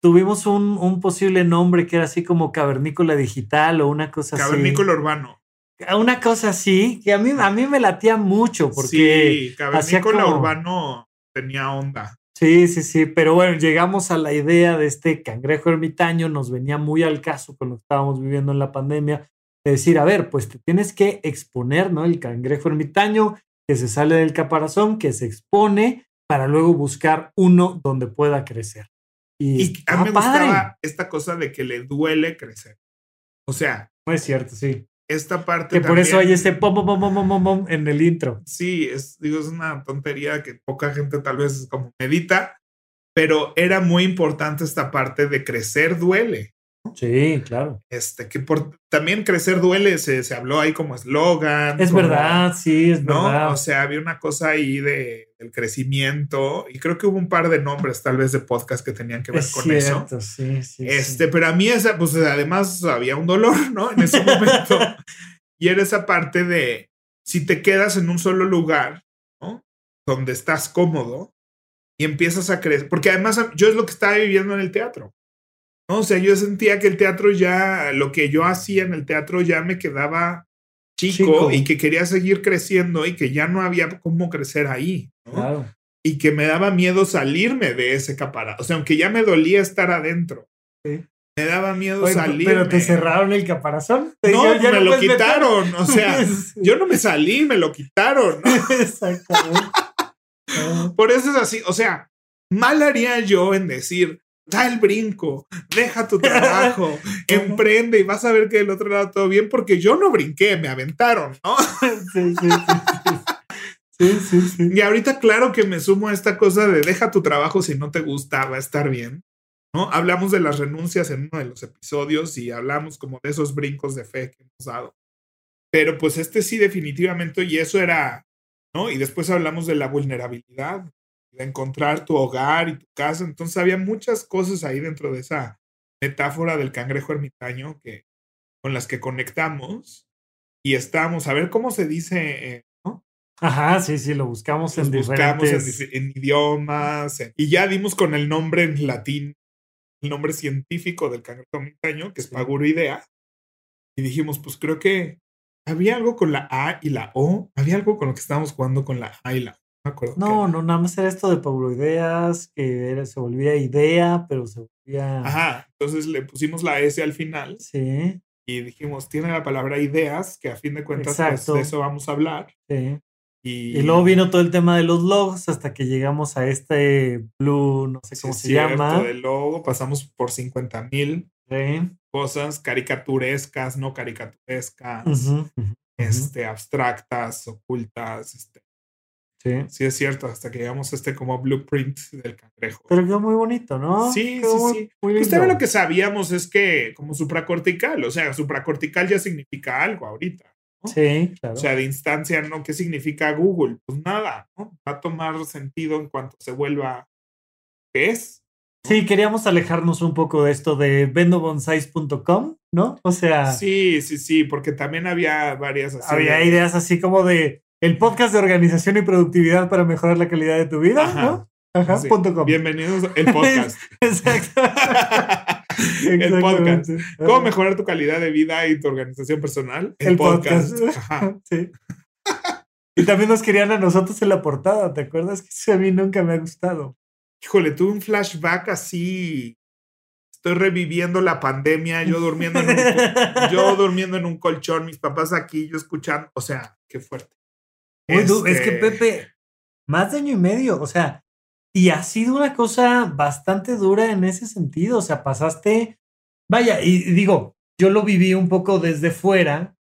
Tuvimos un, un posible nombre que era así como cavernícola digital o una cosa Cavernícola Urbano. Una cosa así, que a mí, a mí me latía mucho porque. sí, Cavernícola como- Urbano tenía onda. Sí, sí, sí, pero bueno, llegamos a la idea de este cangrejo ermitaño, nos venía muy al caso con lo que estábamos viviendo en la pandemia, de decir, a ver, pues te tienes que exponer, ¿no? El cangrejo ermitaño que se sale del caparazón, que se expone para luego buscar uno donde pueda crecer. Y, Y a mí me padre. gustaba esta cosa de que le duele crecer. O sea, No es cierto, sí. Esta parte. Que por eso también- hay pom, pom, pom, pom, pom, pom, pom en el intro. Sí, es, digo, es una tontería que poca gente tal vez como medita, pero era muy importante esta parte de crecer duele. Sí, claro. Este, que por, también crecer duele, se, se habló ahí como eslogan. Es como- verdad, sí, es ¿no? verdad. O sea, había una cosa ahí de, del crecimiento y creo que hubo un par de nombres tal vez de podcast que tenían que ver es con eso. cierto, sí, sí. Este, sí. pero a mí esa, pues además había un dolor, ¿no? En ese momento. y era esa parte de si te quedas en un solo lugar, ¿no? Donde estás cómodo y empiezas a crecer, porque además yo es lo que estaba viviendo en el teatro. ¿No? O sea, yo sentía que el teatro ya, lo que yo hacía en el teatro ya me quedaba chico, Chico. y que quería seguir creciendo y que ya no había cómo crecer ahí. ¿no? Claro. y que me daba miedo salirme de ese caparazón. O sea, aunque ya me dolía estar adentro, Sí. me daba miedo Oye, salirme. pero te cerraron el caparazón. Te No, dijeron, "Ya me lo puedes meter". quitaron. O sea, Sí. yo no me salí, me lo quitaron. ¿no? Exactamente. Por eso es así. O sea, mal haría yo en decir, da el brinco, deja tu trabajo, emprende y vas a ver que del otro lado todo bien, porque yo no brinqué, me aventaron, ¿no? sí, sí, sí, sí. Sí. Y ahorita, claro que me sumo a esta cosa de deja tu trabajo si no te gusta, va a estar bien. ¿no? Hablamos de las renuncias en uno de los episodios y hablamos como de esos brincos de fe que hemos dado. Pero pues este sí, definitivamente, y eso era, ¿no? Y después hablamos de la vulnerabilidad, de encontrar tu hogar y tu casa. Entonces había muchas cosas ahí dentro de esa metáfora del cangrejo ermitaño que, con las que conectamos y estamos, a ver cómo se dice, eh, ¿no? Ajá, sí, sí, lo buscamos Los en buscamos diferentes. dife- en idiomas en- y ya dimos con el nombre en latín, el nombre científico del cangrejo ermitaño, que es Sí. Paguroidea. Y dijimos, pues creo que había algo con la A y la O, había algo con lo que estábamos jugando con la A y la O. No me acuerdo. No, nada más era esto de pauloideas, que era, se volvía idea, pero se volvía. Ajá, entonces le pusimos la S al final Sí, y dijimos, tiene la palabra ideas, que a fin de cuentas, pues de eso vamos a hablar. sí. Y, Y luego vino todo el tema de los logos hasta que llegamos a este blue, no sé sí, cómo es se cierto, llama. del logo, pasamos por 50 mil Sí. cosas caricaturescas, no caricaturescas, este, abstractas, ocultas. Este. Sí. Sí, es cierto, hasta que llegamos a este como blueprint del cangrejo. Pero quedó muy bonito, ¿no? Sí, Quedó sí, muy- sí. muy Pues también lo que sabíamos es que como supracortical, o sea, supracortical ya significa algo ahorita. ¿no? Sí, claro. O sea, de instancia, ¿no? ¿Qué significa Google? Pues nada, ¿no? Va a tomar sentido en cuanto se vuelva ¿qué es? Sí, queríamos alejarnos un poco de esto de vendobonsais.com, ¿no? O sea, Sí, sí, sí, porque también había varias así. había de- ideas así como de el podcast de organización y productividad para mejorar la calidad de tu vida, Ajá. ¿no? Ajá, Sí. punto com. Bienvenidos al podcast. Exacto. el podcast. ¿Cómo mejorar tu calidad de vida y tu organización personal? El podcast. Ajá. Sí. Y también nos querían a nosotros en la portada, ¿te acuerdas? Que eso a mí nunca me ha gustado. Híjole, tuve un flashback así. Estoy reviviendo la pandemia, yo durmiendo en un, yo durmiendo en un colchón, mis papás aquí, yo escuchando, o sea, qué fuerte. Uy, Es que Este, Pepe, más de año y medio, o sea, y ha sido una cosa bastante dura en ese sentido, o sea, pasaste, vaya, y digo, yo lo viví un poco desde fuera,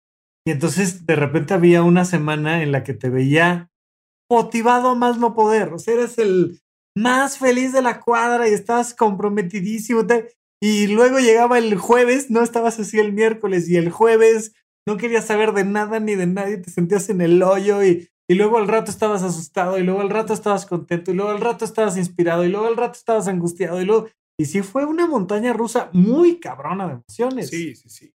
y entonces de repente había una semana en la que te veía motivado a más no poder, o sea, eres el más feliz de la cuadra y estabas comprometidísimo, y luego llegaba el jueves, no estabas así el miércoles, y el jueves no querías saber de nada ni de nadie, te sentías en el hoyo y, y luego al rato estabas asustado y luego al rato estabas contento y luego al rato estabas inspirado y luego al rato estabas angustiado y luego... Y sí fue una montaña rusa muy cabrona de emociones. Sí, sí, sí.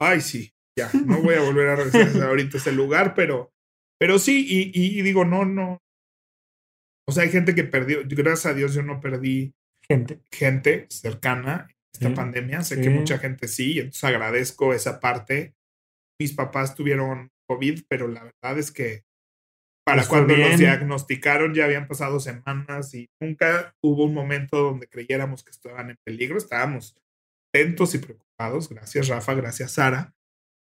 Ay, sí. Ya, no voy a volver a regresar ahorita a ese lugar, pero, pero sí, y, y, digo, no, no. O sea, hay gente que perdió, gracias a Dios yo no perdí gente, gente cercana a esta pandemia. Sé que mucha gente sí, entonces agradezco esa parte. Mis papás tuvieron COVID, pero la verdad es que para cuando los diagnosticaron ya habían pasado semanas y nunca hubo un momento donde creyéramos que estaban en peligro. Estábamos atentos y preocupados. Gracias, Rafa. Gracias, Sara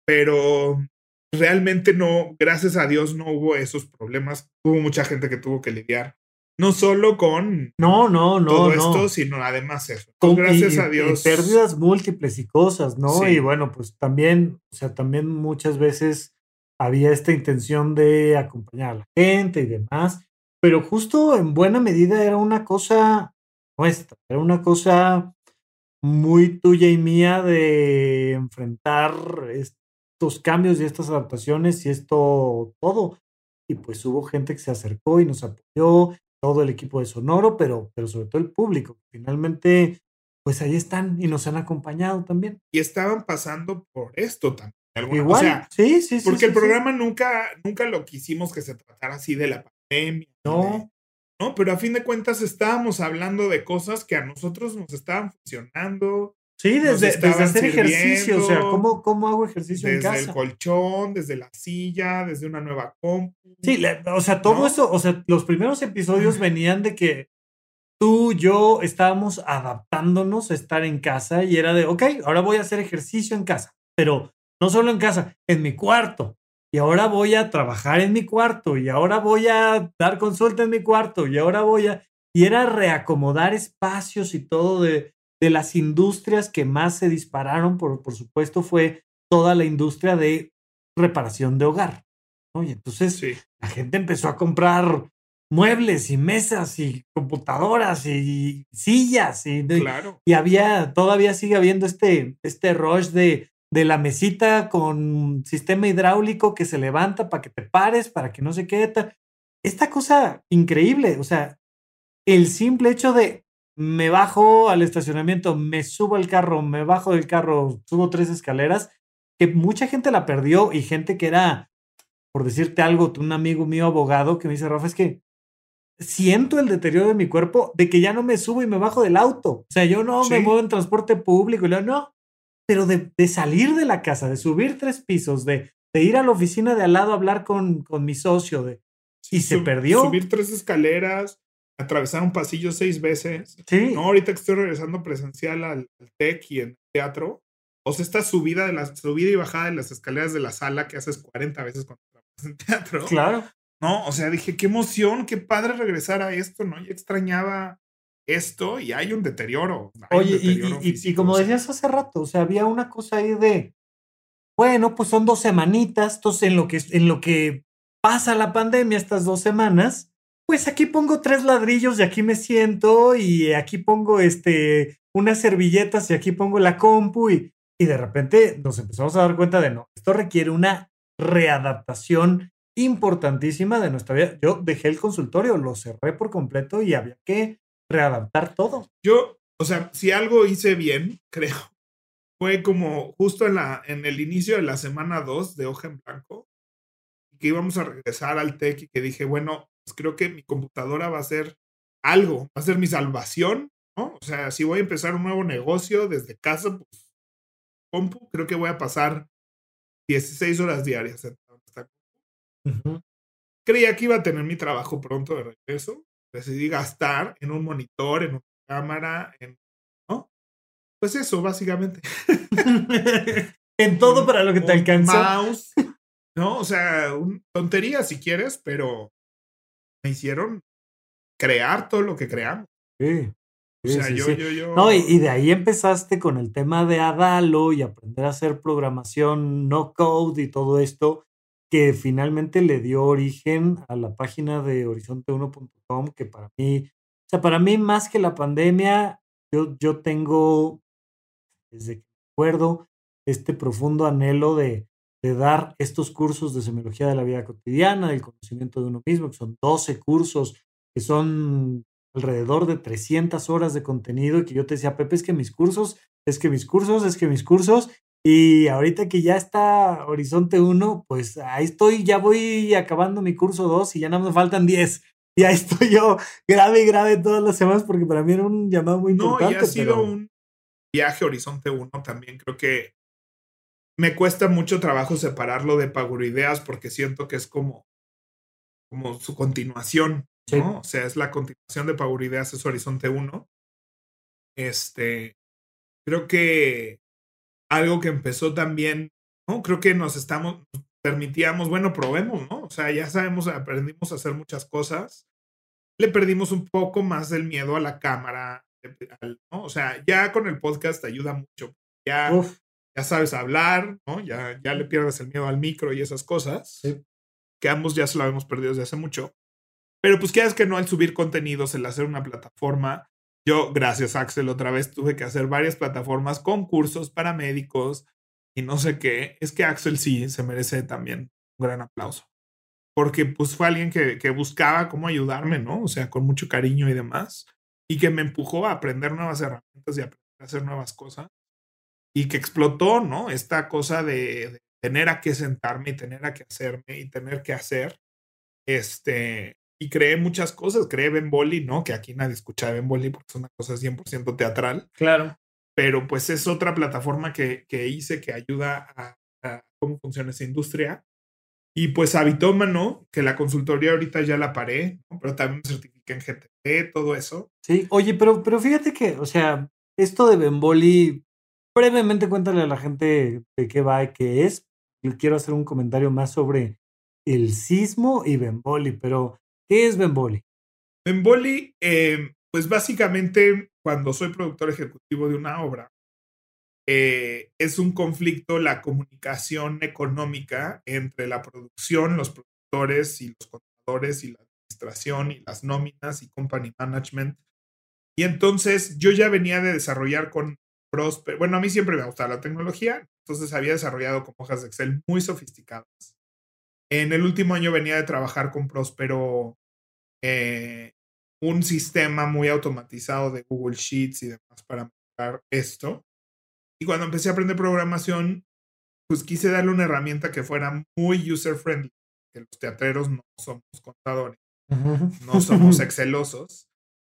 pero realmente no, gracias a Dios no hubo esos problemas. Hubo mucha gente que tuvo que lidiar, no solo con no, no, no, todo esto, sino además eso. Con, gracias a Dios. pérdidas múltiples y cosas, ¿no? Y bueno, pues también, o sea, también muchas veces había esta intención de acompañar a la gente y demás, pero justo en buena medida era una cosa nuestra, era una cosa muy tuya y mía de enfrentar cambios y estas adaptaciones y esto todo. Y pues hubo gente que se acercó y nos apoyó, todo el equipo de Sonoro, pero, pero sobre todo el público. Finalmente, pues ahí están y nos han acompañado también. Y estaban pasando por esto también. Igual, sí, sí, sí. Porque el programa nunca, nunca lo quisimos que se tratara así de la pandemia. No. no, pero a fin de cuentas estábamos hablando de cosas que a nosotros nos estaban funcionando, Sí, desde, hacer ejercicio, o sea, ¿cómo, ¿cómo, hago ejercicio en casa? Desde el colchón, desde la silla, desde una nueva compu. Sí, o sea, todo eso, o sea, los primeros episodios venían de que tú, yo estábamos adaptándonos a estar en casa y era de, ok, ahora voy a hacer ejercicio en casa, pero no solo en casa, en mi cuarto. Y ahora voy a trabajar en mi cuarto y ahora voy a dar consulta en mi cuarto y ahora voy a... Y era reacomodar espacios y todo de de las industrias que más se dispararon, por, por supuesto, fue toda la industria de reparación de hogar. Y entonces la gente empezó a comprar muebles y mesas y computadoras y sillas y, claro. y había, todavía sigue habiendo este, este rush de, de la mesita con sistema hidráulico que se levanta para que te pares, para que no se quede. Esta cosa increíble, o sea, el simple hecho de me bajo al estacionamiento, me subo al carro, me bajo del carro, subo tres escaleras, que mucha gente la perdió y gente que era, por decirte algo, un amigo mío abogado que me dice, Rafa, es que siento el deterioro de mi cuerpo de que ya no me subo y me bajo del auto. O sea, yo no me muevo en transporte público, y no, pero de, salir de la casa, de subir tres pisos, de, de, ir a la oficina de al lado a hablar con, con mi socio, de, y se perdió. Subir tres escaleras, atravesar un pasillo seis veces. Sí. No, ahorita que estoy regresando presencial al, TEC y en teatro. O sea, esta subida, de la, subida y bajada de las escaleras de la sala que haces 40 veces cuando trabajas en teatro. Claro. No, o sea, dije, qué emoción, qué padre regresar a esto, ¿no? Ya extrañaba esto y hay un deterioro. Oye, y, y, como decías hace rato, o sea, había una cosa ahí de, bueno, pues son dos semanitas, entonces en lo que, en lo que pasa la pandemia, estas dos semanas, pues aquí pongo tres ladrillos y aquí me siento y aquí pongo este, unas servilletas y aquí pongo la compu y, y de repente nos empezamos a dar cuenta de no, esto requiere una readaptación importantísima de nuestra vida. Yo dejé el consultorio, lo cerré por completo y había que readaptar todo. Yo, o sea, si algo hice bien, creo, fue como justo en, la, en el inicio de la semana 2 de Hoja en Blanco, que íbamos a regresar al TEC y que dije, bueno, pues creo que mi computadora va a ser algo, va a ser mi salvación, ¿no? O sea, si voy a empezar un nuevo negocio desde casa, pues, compu, creo que voy a pasar 16 horas diarias en esta Creía que iba a tener mi trabajo pronto de regreso. Decidí gastar en un monitor, en una cámara, en, ¿no? Pues eso, básicamente. en todo para lo que te alcanza. Mouse, ¿no? O sea, un, tontería si quieres, pero hicieron crear todo lo que creamos. Sí. o sea, yo, yo, yo, No, y, de ahí empezaste con el tema de Adalo y aprender a hacer programación no code y todo esto, que finalmente le dio origen a la página de horizonte1.com, que para mí, o sea, para mí más que la pandemia, yo, yo tengo, desde que recuerdo, este profundo anhelo de, de dar estos cursos de semiología de la vida cotidiana, del conocimiento de uno mismo, que son 12 cursos, que son alrededor de 300 horas de contenido, y que yo te decía, Pepe, es que mis cursos, es que mis cursos, es que mis cursos, y ahorita que ya está Horizonte 1, pues ahí estoy, ya voy acabando mi curso 2 y ya no me faltan 10. Y ahí estoy yo, grave y grave todas las semanas, porque para mí era un llamado muy importante. No, y ha sido un viaje Horizonte 1 también. Creo que me cuesta mucho trabajo separarlo de Paguroideas porque siento que es como, como su continuación, ¿no? O sea, es la continuación de Paguroideas, es Horizonte 1. Este, creo que algo que empezó también, ¿no? Creo que nos estamos, permitíamos, bueno, probemos, ¿no? O sea, ya sabemos, aprendimos a hacer muchas cosas. Le perdimos un poco más del miedo a la cámara, ¿no? O sea, ya con el podcast ayuda mucho. Ya, ya sabes hablar, ¿no? Ya, ya le pierdes el miedo al micro y esas cosas. Que ambos ya se lo habíamos perdido desde hace mucho. Pero pues es que no, al subir contenidos, el hacer una plataforma, yo, gracias Axel, otra vez tuve que hacer varias plataformas con cursos para médicos, y no sé qué, es que Axel sí se merece también un gran aplauso. Porque pues fue alguien que, que buscaba cómo ayudarme, ¿no? O sea, con mucho cariño y demás. Y que me empujó a aprender nuevas herramientas y a hacer nuevas cosas. Y que explotó, ¿no? Esta cosa de, tener a qué sentarme y tener a qué hacerme y tener que hacer. Este, y creé muchas cosas. Creé Bemboli, ¿no? Que aquí nadie escucha de Bemboli porque es una cosa 100% teatral. Claro pero pues es otra plataforma que, que hice que ayuda a, cómo funciona esa industria. Y pues Habitómano, que la consultoría ahorita ya la paré, pero también me certifiqué en GTP, todo eso. Sí, oye, pero, pero fíjate que, o sea, esto de Bemboli, brevemente cuéntale a la gente de qué va y qué es. Quiero hacer un comentario más sobre el sismo y Bemboli, pero ¿qué es Bemboli? Bemboli, eh, pues básicamente cuando soy productor ejecutivo de una obra, eh, es un conflicto la comunicación económica entre la producción, los productores y los contadores y la administración y las nóminas y company management. Y entonces yo ya venía de desarrollar con Prosper, bueno, a mí siempre me gustaba la tecnología, entonces había desarrollado con hojas de Excel muy sofisticadas. En el último año venía de trabajar con Próspero eh, un sistema muy automatizado de Google Sheets y demás para mejorar esto. Y cuando empecé a aprender programación, pues quise darle una herramienta que fuera muy user friendly, que los teatreros no somos contadores, no somos excelosos.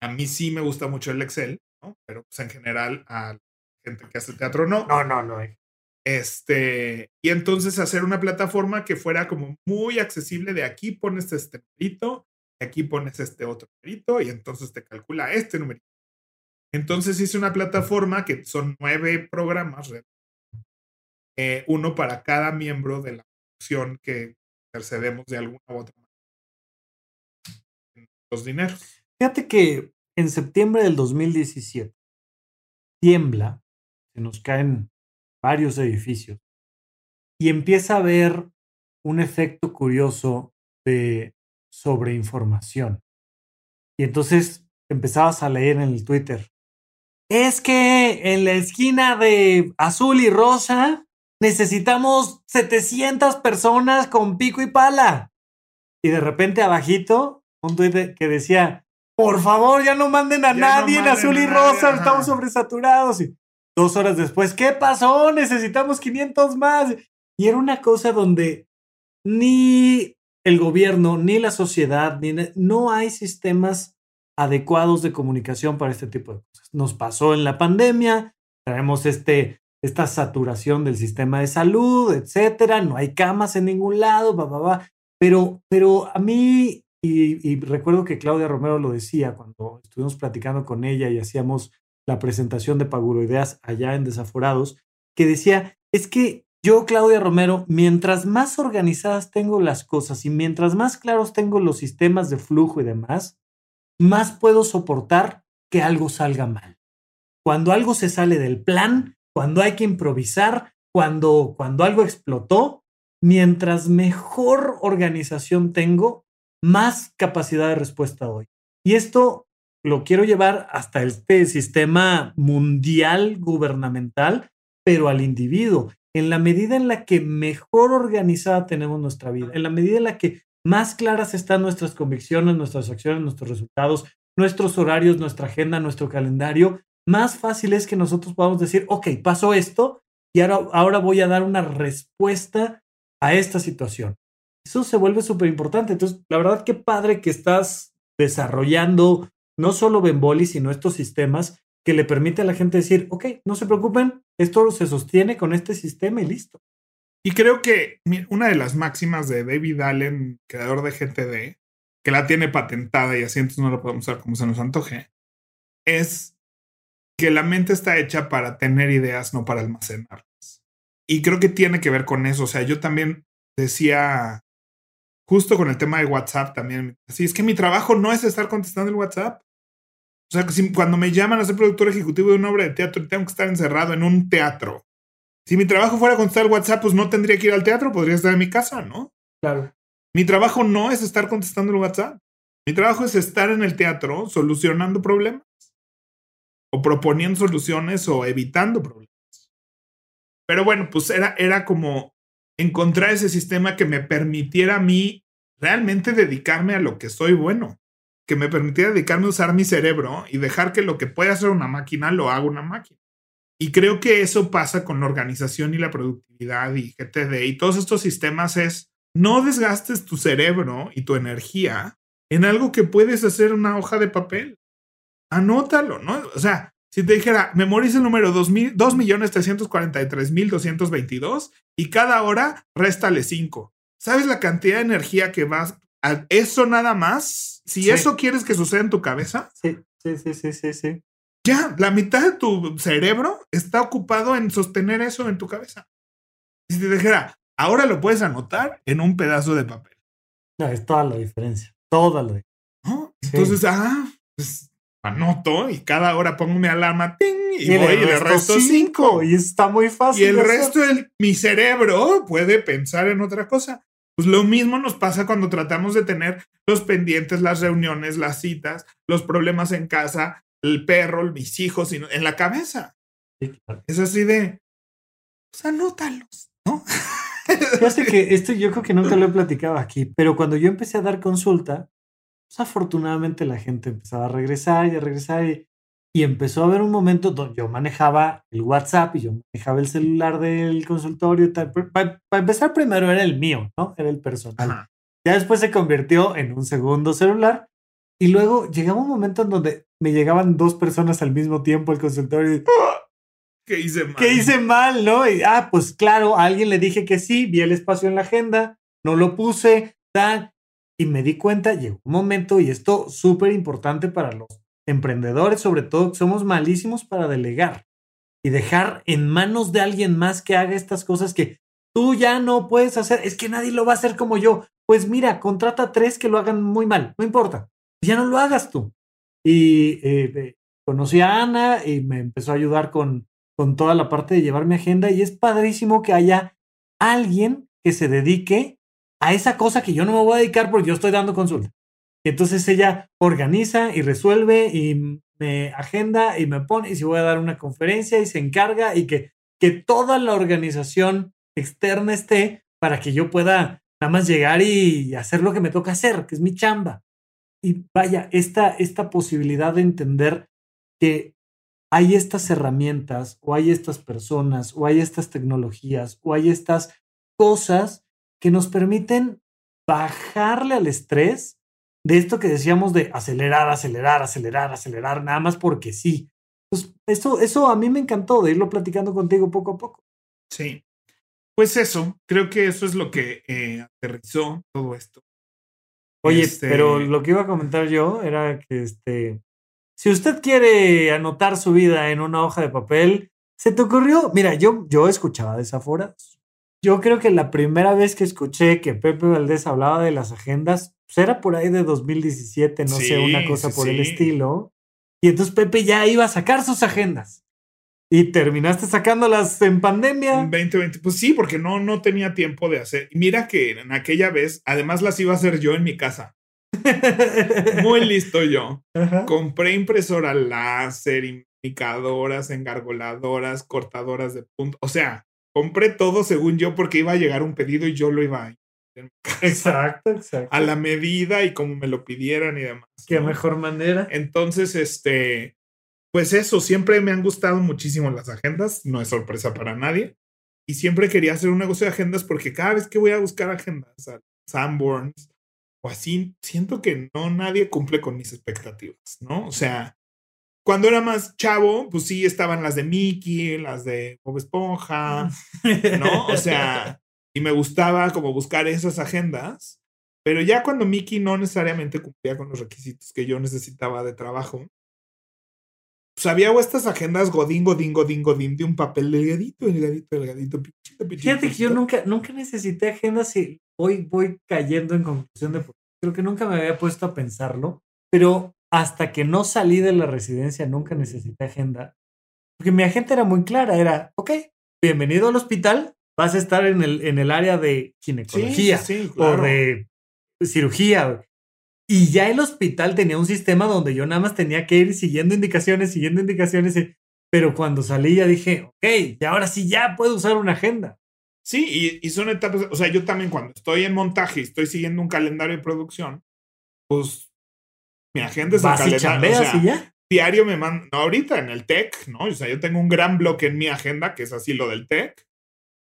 A mí sí me gusta mucho el Excel, ¿no? Pero pues en general a gente que hace teatro no. No, no, no. Este, y entonces hacer una plataforma que fuera como muy accesible de aquí pones este numerito aquí pones este otro numerito y entonces te calcula este numerito. Entonces hice una plataforma que son nueve programas, eh, uno para cada miembro de la función que intercedemos de alguna u otra manera. Los dineros. Fíjate que en septiembre del 2017 tiembla, se nos caen varios edificios y empieza a haber un efecto curioso de sobre información. Y entonces empezabas a leer en el Twitter. Es que en la esquina de azul y rosa necesitamos 700 personas con pico y pala. Y de repente abajito un Twitter que decía, por favor, ya no manden a nadie en azul y rosa, estamos sobresaturados. Y dos horas después, ¿qué pasó? Necesitamos 500 más. Y era una cosa donde ni el gobierno, ni la sociedad, ni no hay sistemas adecuados de comunicación para este tipo de cosas. Nos pasó en la pandemia, tenemos este, esta saturación del sistema de salud, etcétera, no hay camas en ningún lado, va, Pero, pero a mí, y recuerdo que Claudia Romero lo decía cuando estuvimos platicando con ella y hacíamos la presentación de Paguroideas allá en Desaforados, que decía, es que yo, Claudia Romero, mientras más organizadas tengo las cosas y mientras más claros tengo los sistemas de flujo y demás, más puedo soportar que algo salga mal. Cuando algo se sale del plan, cuando hay que improvisar, cuando, cuando algo explotó, mientras mejor organización tengo, más capacidad de respuesta doy. Y esto lo quiero llevar hasta este sistema mundial gubernamental pero al individuo. En la medida en la que mejor organizada tenemos nuestra vida, en la medida en la que más claras están nuestras convicciones, nuestras acciones, nuestros resultados, nuestros horarios, nuestra agenda, nuestro calendario, más fácil es que nosotros podamos decir, ok, pasó esto y ahora, ahora voy a dar una respuesta a esta situación. Eso se vuelve súper importante. Entonces, la verdad, qué padre que estás desarrollando no solo Bemboli, sino estos sistemas que le permite a la gente decir, ok, no se preocupen, esto se sostiene con este sistema y listo. Y creo que una de las máximas de David Allen, creador de GTD, que la tiene patentada y así entonces no la podemos usar como se nos antoje, es que la mente está hecha para tener ideas, no para almacenarlas. Y creo que tiene que ver con eso. O sea, yo también decía, justo con el tema de WhatsApp también, así es que mi trabajo no es estar contestando el WhatsApp. O sea, que si, cuando me llaman a ser productor ejecutivo de una obra de teatro, tengo que estar encerrado en un teatro. Si mi trabajo fuera contestar el WhatsApp, pues no tendría que ir al teatro, podría estar en mi casa, ¿no? Claro. Mi trabajo no es estar contestando el WhatsApp. Mi trabajo es estar en el teatro solucionando problemas o proponiendo soluciones o evitando problemas. Pero bueno, pues era, era como encontrar ese sistema que me permitiera a mí realmente dedicarme a lo que soy bueno, que me permitiera dedicarme a usar mi cerebro y dejar que lo que puede hacer una máquina lo haga una máquina. Y creo que eso pasa con la organización y la productividad y GTD y todos estos sistemas es no desgastes tu cerebro y tu energía en algo que puedes hacer una hoja de papel. Anótalo, ¿no? O sea, si te dijera, memoriza el número 2.343.222 y cada hora réstale 5. ¿Sabes la cantidad de energía que vas a eso nada más? Si eso quieres que suceda en tu cabeza. Sí, sí, sí, sí, sí, sí. Ya, la mitad de tu cerebro está ocupado en sostener eso en tu cabeza. Si te dijera, ahora lo puedes anotar en un pedazo de papel. No, es toda la diferencia. Toda la diferencia. Entonces, ah, pues anoto y cada hora pongo mi alarma y, voy y le resto cinco. Y está muy fácil. Y el resto de mi cerebro puede pensar en otra cosa. Pues lo mismo nos pasa cuando tratamos de tener los pendientes, las reuniones, las citas, los problemas en casa, el perro, mis hijos, en la cabeza. Es así de, pues anótalos, ¿no? Fíjate que esto yo creo que nunca lo he platicado aquí, pero cuando yo empecé a dar consulta, pues afortunadamente la gente empezaba a regresar y a regresar y, empezó a haber un momento donde yo manejaba el WhatsApp y yo manejaba el celular del consultorio y tal. Para, empezar primero era el mío, ¿no? Era el personal. Ya después se convirtió en un segundo celular y luego llegaba un momento en donde me llegaban dos personas al mismo tiempo al consultorio y... ¿Qué hice mal? ¿Qué hice mal, no? Y, ah, pues claro, a alguien le dije que sí, vi el espacio en la agenda, no lo puse, tal. Y me di cuenta, llegó un momento, y esto súper importante para los emprendedores, sobre todo, somos malísimos para delegar y dejar en manos de alguien más que haga estas cosas que tú ya no puedes hacer. Es que nadie lo va a hacer como yo. Pues mira, contrata tres que lo hagan muy mal, no importa. Ya no lo hagas tú. Y eh, eh, conocí a Ana y me empezó a ayudar con, con toda la parte de llevar mi agenda y es padrísimo que haya alguien que se dedique a esa cosa que yo no me voy a dedicar porque yo estoy dando consulta. Entonces ella organiza y resuelve y me agenda y me pone y si voy a dar una conferencia y se encarga y que, que toda la organización externa esté para que yo pueda nada más llegar y hacer lo que me toca hacer, que es mi chamba. Y vaya, esta, esta posibilidad de entender que hay estas herramientas o hay estas personas o hay estas tecnologías o hay estas cosas que nos permiten bajarle al estrés de esto que decíamos de acelerar, acelerar, acelerar, acelerar, nada más porque sí. Pues eso, eso a mí me encantó de irlo platicando contigo poco a poco. Sí. Pues eso, creo que eso es lo que eh, aterrizó todo esto. Oye, pero este lo que iba a comentar yo era que este, si usted quiere anotar su vida en una hoja de papel, se te ocurrió, mira, yo, yo escuchaba desaforados yo creo que la primera vez que escuché que Pepe Valdés hablaba de las agendas, pues era por ahí de 2017, no sé, una cosa por el estilo. Y entonces Pepe ya iba a sacar sus agendas. Y terminaste sacándolas en pandemia. 2020, pues sí, porque no, no tenía tiempo de hacer. Y mira que en aquella vez, además las iba a hacer yo en mi casa. Muy listo yo. Ajá. Compré impresora láser, indicadoras, engargoladoras, cortadoras de punto. O sea, compré todo según yo porque iba a llegar un pedido y yo lo iba a Exacto, exacto. a la medida y como me lo pidieran y demás. Qué ¿no? mejor manera. Entonces, este, pues eso, siempre me han gustado muchísimo las agendas, no es sorpresa para nadie. Y siempre quería hacer un negocio de agendas porque cada vez que voy a buscar agendas a Sanborns o así, siento que no nadie cumple con mis expectativas, ¿no? O sea, cuando era más chavo, pues sí estaban las de Mickey, las de Bob Esponja, ¿no? O sea, y me gustaba como buscar esas agendas, pero ya cuando Mickey no necesariamente cumplía con los requisitos que yo necesitaba de trabajo, pues había estas agendas godín, godín, godín, godín de un papel delgadito, delgadito, delgadito, pichito, pichito. Fíjate que yo nunca, nunca necesité agendas y voy, voy cayendo en conclusión de creo que nunca me había puesto a pensarlo, pero hasta que no salí de la residencia nunca necesité agenda. Porque mi agenda era muy clara, era, ok, bienvenido al hospital, vas a estar en el, en el área de ginecología sí, sí, o claro. de cirugía. Y ya el hospital tenía un sistema donde yo nada más tenía que ir siguiendo indicaciones, siguiendo indicaciones. y- pero cuando salí ya dije, ok, y ahora sí ya puedo usar una agenda. Sí, y, y son etapas, o sea, yo también cuando estoy en montaje y estoy siguiendo un calendario de producción, pues mi agenda es el Vas y calendario. o sea, y ya. diario me mandan, no, ahorita en el TEC, ¿no? O sea, yo tengo un gran bloque en mi agenda, que es así lo del TEC,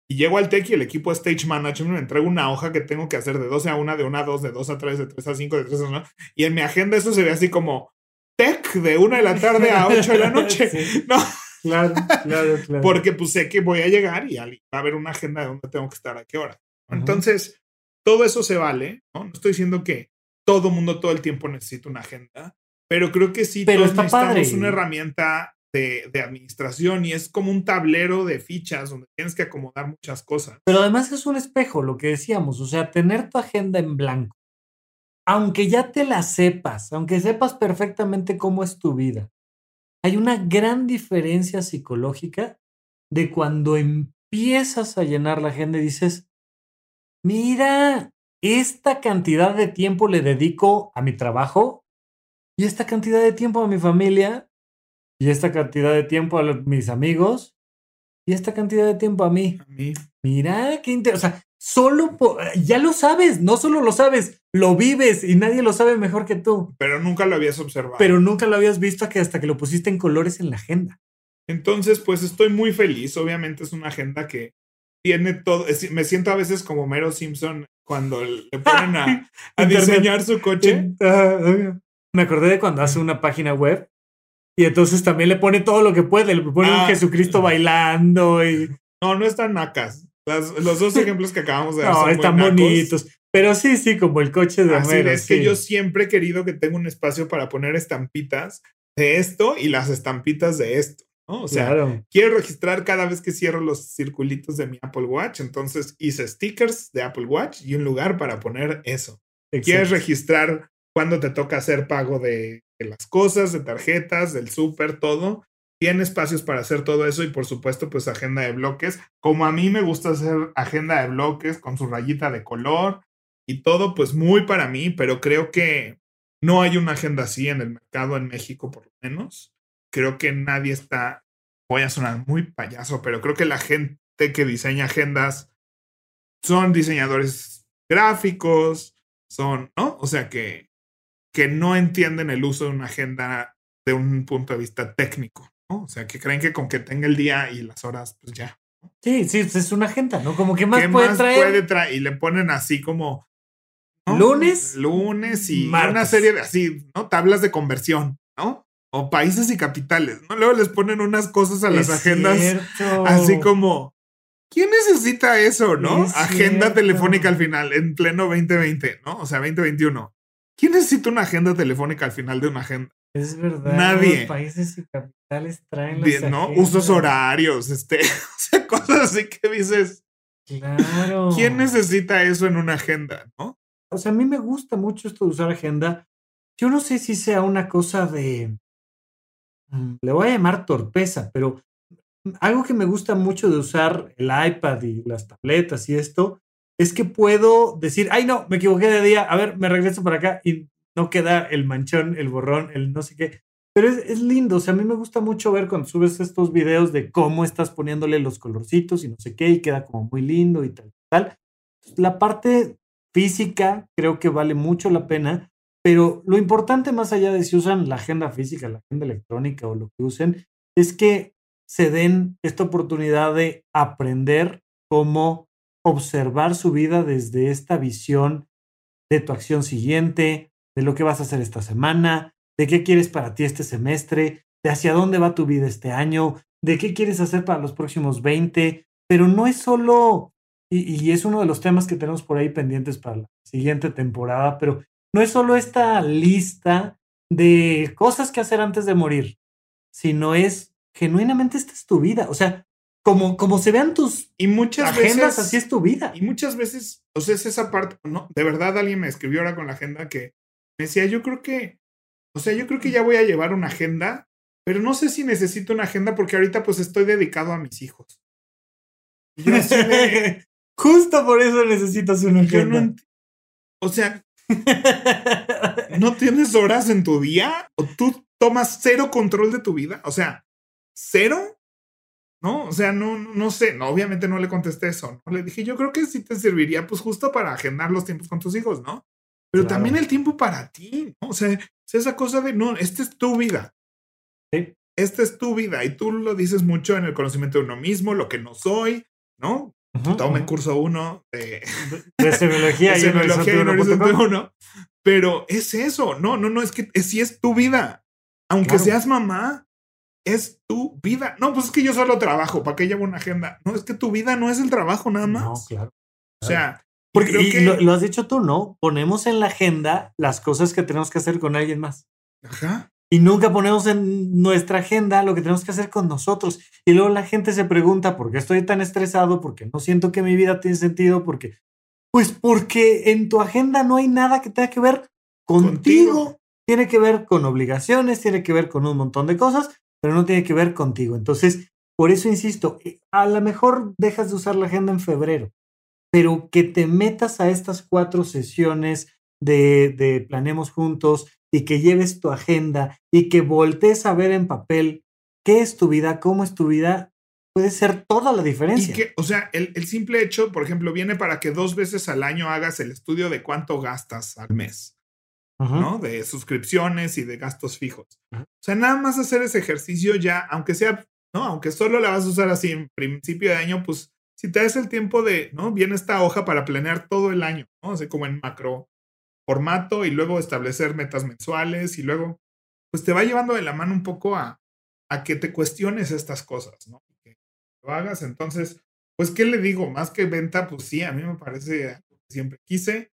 y llego al TEC y el equipo de Stage Management me entrega una hoja que tengo que hacer de 12 a 1, de 1 a 2, de 2 a 3, de 3 a 5, de 3 a 1, y en mi agenda eso se ve así como TEC de 1 de la tarde a 8 de la noche, Sí, ¿no? claro, claro, claro. Porque pues sé que voy a llegar y va a haber una agenda de dónde tengo que estar a qué hora. Entonces, todo eso se vale, ¿no? No estoy diciendo que todo mundo todo el tiempo necesita una agenda, pero creo que sí Pero todos necesitamos padre. una herramienta de, de administración y es como un tablero de fichas donde tienes que acomodar muchas cosas. Pero además es un espejo, lo que decíamos, o sea, tener tu agenda en blanco, aunque ya te la sepas, aunque sepas perfectamente cómo es tu vida, hay una gran diferencia psicológica de cuando empiezas a llenar la agenda y dices, mira, esta cantidad de tiempo le dedico a mi trabajo y esta cantidad de tiempo a mi familia y esta cantidad de tiempo a los- mis amigos y esta cantidad de tiempo a mí. A mí, Mira, qué interesante. O sea, solo po- ya lo sabes, no solo lo sabes, lo vives y nadie lo sabe mejor que tú. pero nunca lo habías observado. Pero nunca lo habías visto que hasta que lo pusiste en colores en la agenda. Entonces, pues estoy muy feliz. Obviamente es una agenda que tiene todo. es- me siento a veces como Mero Simpson cuando le ponen a, diseñar su coche. Ah, Me acordé de cuando hace una página web y entonces también le pone todo lo que puede. Le pone un Ah. Jesucristo bailando y. No, no están nacas. Las- los dos ejemplos que acabamos de dar No, son muy están nacos. bonitos. Pero sí, sí, como el coche de Así Homero. es que sí. yo siempre he querido que tenga un espacio para poner estampitas de esto y las estampitas de esto. ¿no? O sea, Claro. quiero registrar cada vez que cierro los circulitos de mi Apple Watch. Entonces hice stickers de Apple Watch y un lugar para poner eso. Quieres exacto. registrar cuando te toca hacer pago de, de las cosas, de tarjetas, del súper, todo. Tiene espacios para hacer todo eso y por supuesto pues agenda de bloques. Como a mí me gusta hacer agenda de bloques con su rayita de color y todo pues muy para mí, pero creo que no hay una agenda así en el mercado en México por lo menos. Creo que nadie está, voy a sonar muy payaso, pero creo que la gente que diseña agendas son diseñadores gráficos, son, ¿no? O sea que, que no entienden el uso de una agenda de un punto de vista técnico, ¿no? O sea que creen que con que tenga el día y las horas, pues ya. Sí, sí, pues es una agenda, ¿no? Como que más ¿Qué puede más traer. puede traer? Y le ponen así como... ¿no? Lunes, Lunes y martes. una serie de así, ¿no? Tablas de conversión, ¿no? O países y capitales, ¿no? Luego les ponen unas cosas a las Es agendas cierto. así como... ¿Quién necesita eso, no? Es agenda cierto. telefónica al final, en pleno 2020, ¿no? O sea, 2021. ¿Quién necesita una agenda telefónica al final de una agenda? Es verdad. Nadie. Los países y capitales traen las Bien, ¿no? agendas. Usos horarios, este, o sea, cosas así que dices, Claro. ¿quién necesita eso en una agenda, no? O sea, a mí me gusta mucho esto de usar agenda. Yo no sé si sea una cosa de. mm, Le voy a llamar torpeza, pero algo que me gusta mucho de usar el iPad y las tabletas y esto es que puedo decir, ay, no, me equivoqué de día, a ver, me regreso para acá y no queda el manchón, el borrón, el no sé qué. Pero es, lindo, o sea, a mí me gusta mucho ver cuando subes estos videos de cómo estás poniéndole los colorcitos y no sé qué, y queda como muy lindo y tal, tal. La parte física creo que vale mucho la pena, pero lo importante más allá de si usan la agenda física, la agenda electrónica o lo que usen, es que se den esta oportunidad de aprender cómo observar su vida desde esta visión de tu acción siguiente, de lo que vas a hacer esta semana, de qué quieres para ti este semestre, de hacia dónde va tu vida este año, de qué quieres hacer para los próximos 20, pero no es solo, y, es uno de los temas que tenemos por ahí pendientes para la siguiente temporada, pero no es solo esta lista de cosas que hacer antes de morir, sino es genuinamente esta es tu vida. O sea, como, como se vean tus y muchas agendas, así es tu vida. Y muchas veces, o sea, es esa parte, no, de verdad alguien me escribió ahora con la agenda que me decía, yo creo que, o sea, yo creo que ya voy a llevar una agenda, pero no sé si necesito una agenda porque ahorita pues estoy dedicado a mis hijos. Justo por eso necesitas una agenda. o sea, ¿no tienes horas en tu día? ¿O tú tomas cero control de tu vida? O sea, ¿cero? ¿No? O sea, no, no sé, no, obviamente no le contesté eso, ¿no? Le dije, yo creo que sí te serviría pues justo para agendar los tiempos con tus hijos, ¿no? Pero también el tiempo para ti, ¿no? O sea, es esa cosa de, no, esta es tu vida. Sí. Esta es tu vida y tú lo dices mucho en el conocimiento de uno mismo, lo que no soy, ¿no? Tome curso uno de, de semiología, de semiología y horizonte uno. Pero es eso, no, no, no, es que si es tu vida. Aunque seas mamá, es tu vida. No, pues es que yo solo trabajo, ¿para qué llevo una agenda? No, es que tu vida no es el trabajo nada más. No, claro. O sea, porque y lo, has dicho tú, ¿no? Ponemos en la agenda las cosas que tenemos que hacer con alguien más. Ajá. Y nunca ponemos en nuestra agenda lo que tenemos que hacer con nosotros. Y luego la gente se pregunta, ¿por qué estoy tan estresado? ¿Por qué no siento que mi vida tiene sentido? Porque, pues porque en tu agenda no hay nada que tenga que ver contigo. Tiene que ver con obligaciones, tiene que ver con un montón de cosas, pero no tiene que ver contigo. Entonces, por eso insisto, eh, a lo mejor dejas de usar la agenda en febrero, pero que te metas a estas cuatro sesiones de, de Planemos Juntos y que lleves tu agenda y que voltees a ver en papel qué es tu vida, cómo es tu vida, puede ser toda la diferencia. Y que, o sea, el, el, simple hecho, por ejemplo, viene para que dos veces al año hagas el estudio de cuánto gastas al mes, ¿no? De suscripciones y de gastos fijos. O sea, nada más hacer ese ejercicio ya, aunque sea, ¿no? Aunque solo la vas a usar así en principio de año, pues si te das el tiempo de, ¿no? Viene esta hoja para planear todo el año, ¿no? Sea, como en macro formato y luego establecer metas mensuales y luego, pues te va llevando de la mano un poco a, a que te cuestiones estas cosas, ¿no? Que lo hagas. Entonces, pues, ¿qué le digo? Más que venta, pues sí, a mí me parece que siempre quise.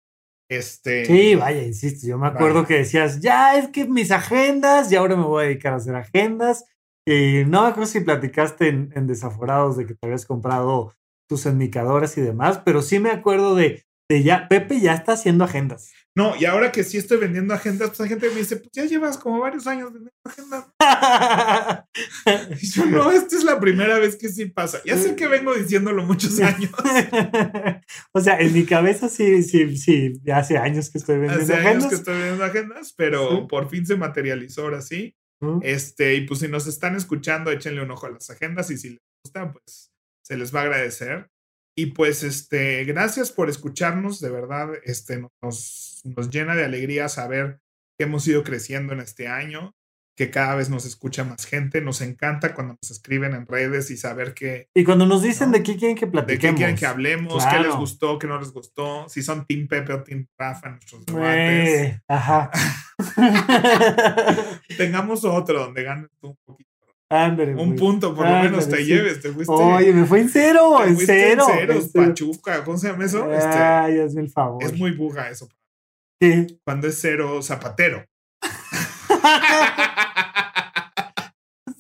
Este. Sí, vaya, insisto. Yo me acuerdo que decías, ya es que mis agendas, y ahora me voy a dedicar a hacer agendas. Y no me acuerdo si platicaste en, en Desaforados de que te habías comprado tus enmicadoras y demás, pero sí me acuerdo de, de ya, Pepe ya está haciendo agendas. No, y ahora que sí estoy vendiendo agendas, pues la gente me dice, pues ya llevas como varios años vendiendo agendas. y yo, no, esta es la primera vez que sí pasa. Ya sé que vengo diciéndolo muchos años. o sea, en mi cabeza sí, sí, sí, ya hace años que estoy vendiendo hace agendas. años que estoy vendiendo agendas, pero por fin se materializó ahora sí. Este, y pues si nos están escuchando, échenle un ojo a las agendas y si les gusta, pues se les va a agradecer. Y pues, este, gracias por escucharnos, de verdad, este, nos, nos llena de alegría saber que hemos ido creciendo en este año, que cada vez nos escucha más gente, nos encanta cuando nos escriben en redes y saber que... Y cuando nos dicen de qué quieren que platiquemos. De qué quieren que hablemos, qué les gustó, qué no les gustó, si son Team Pepe o Team Rafa en nuestros debates. ajá. Tengamos otro donde ganes tú un poquito Ándale, un punto, por lo menos te lleves, te fuiste. Oye, me fue en cero, en cero. En cero, este Pachuca, ¿cómo se llama eso? Este, Ay, hazme el favor. Es muy buga eso. ¿Qué? Cuando es cero zapatero.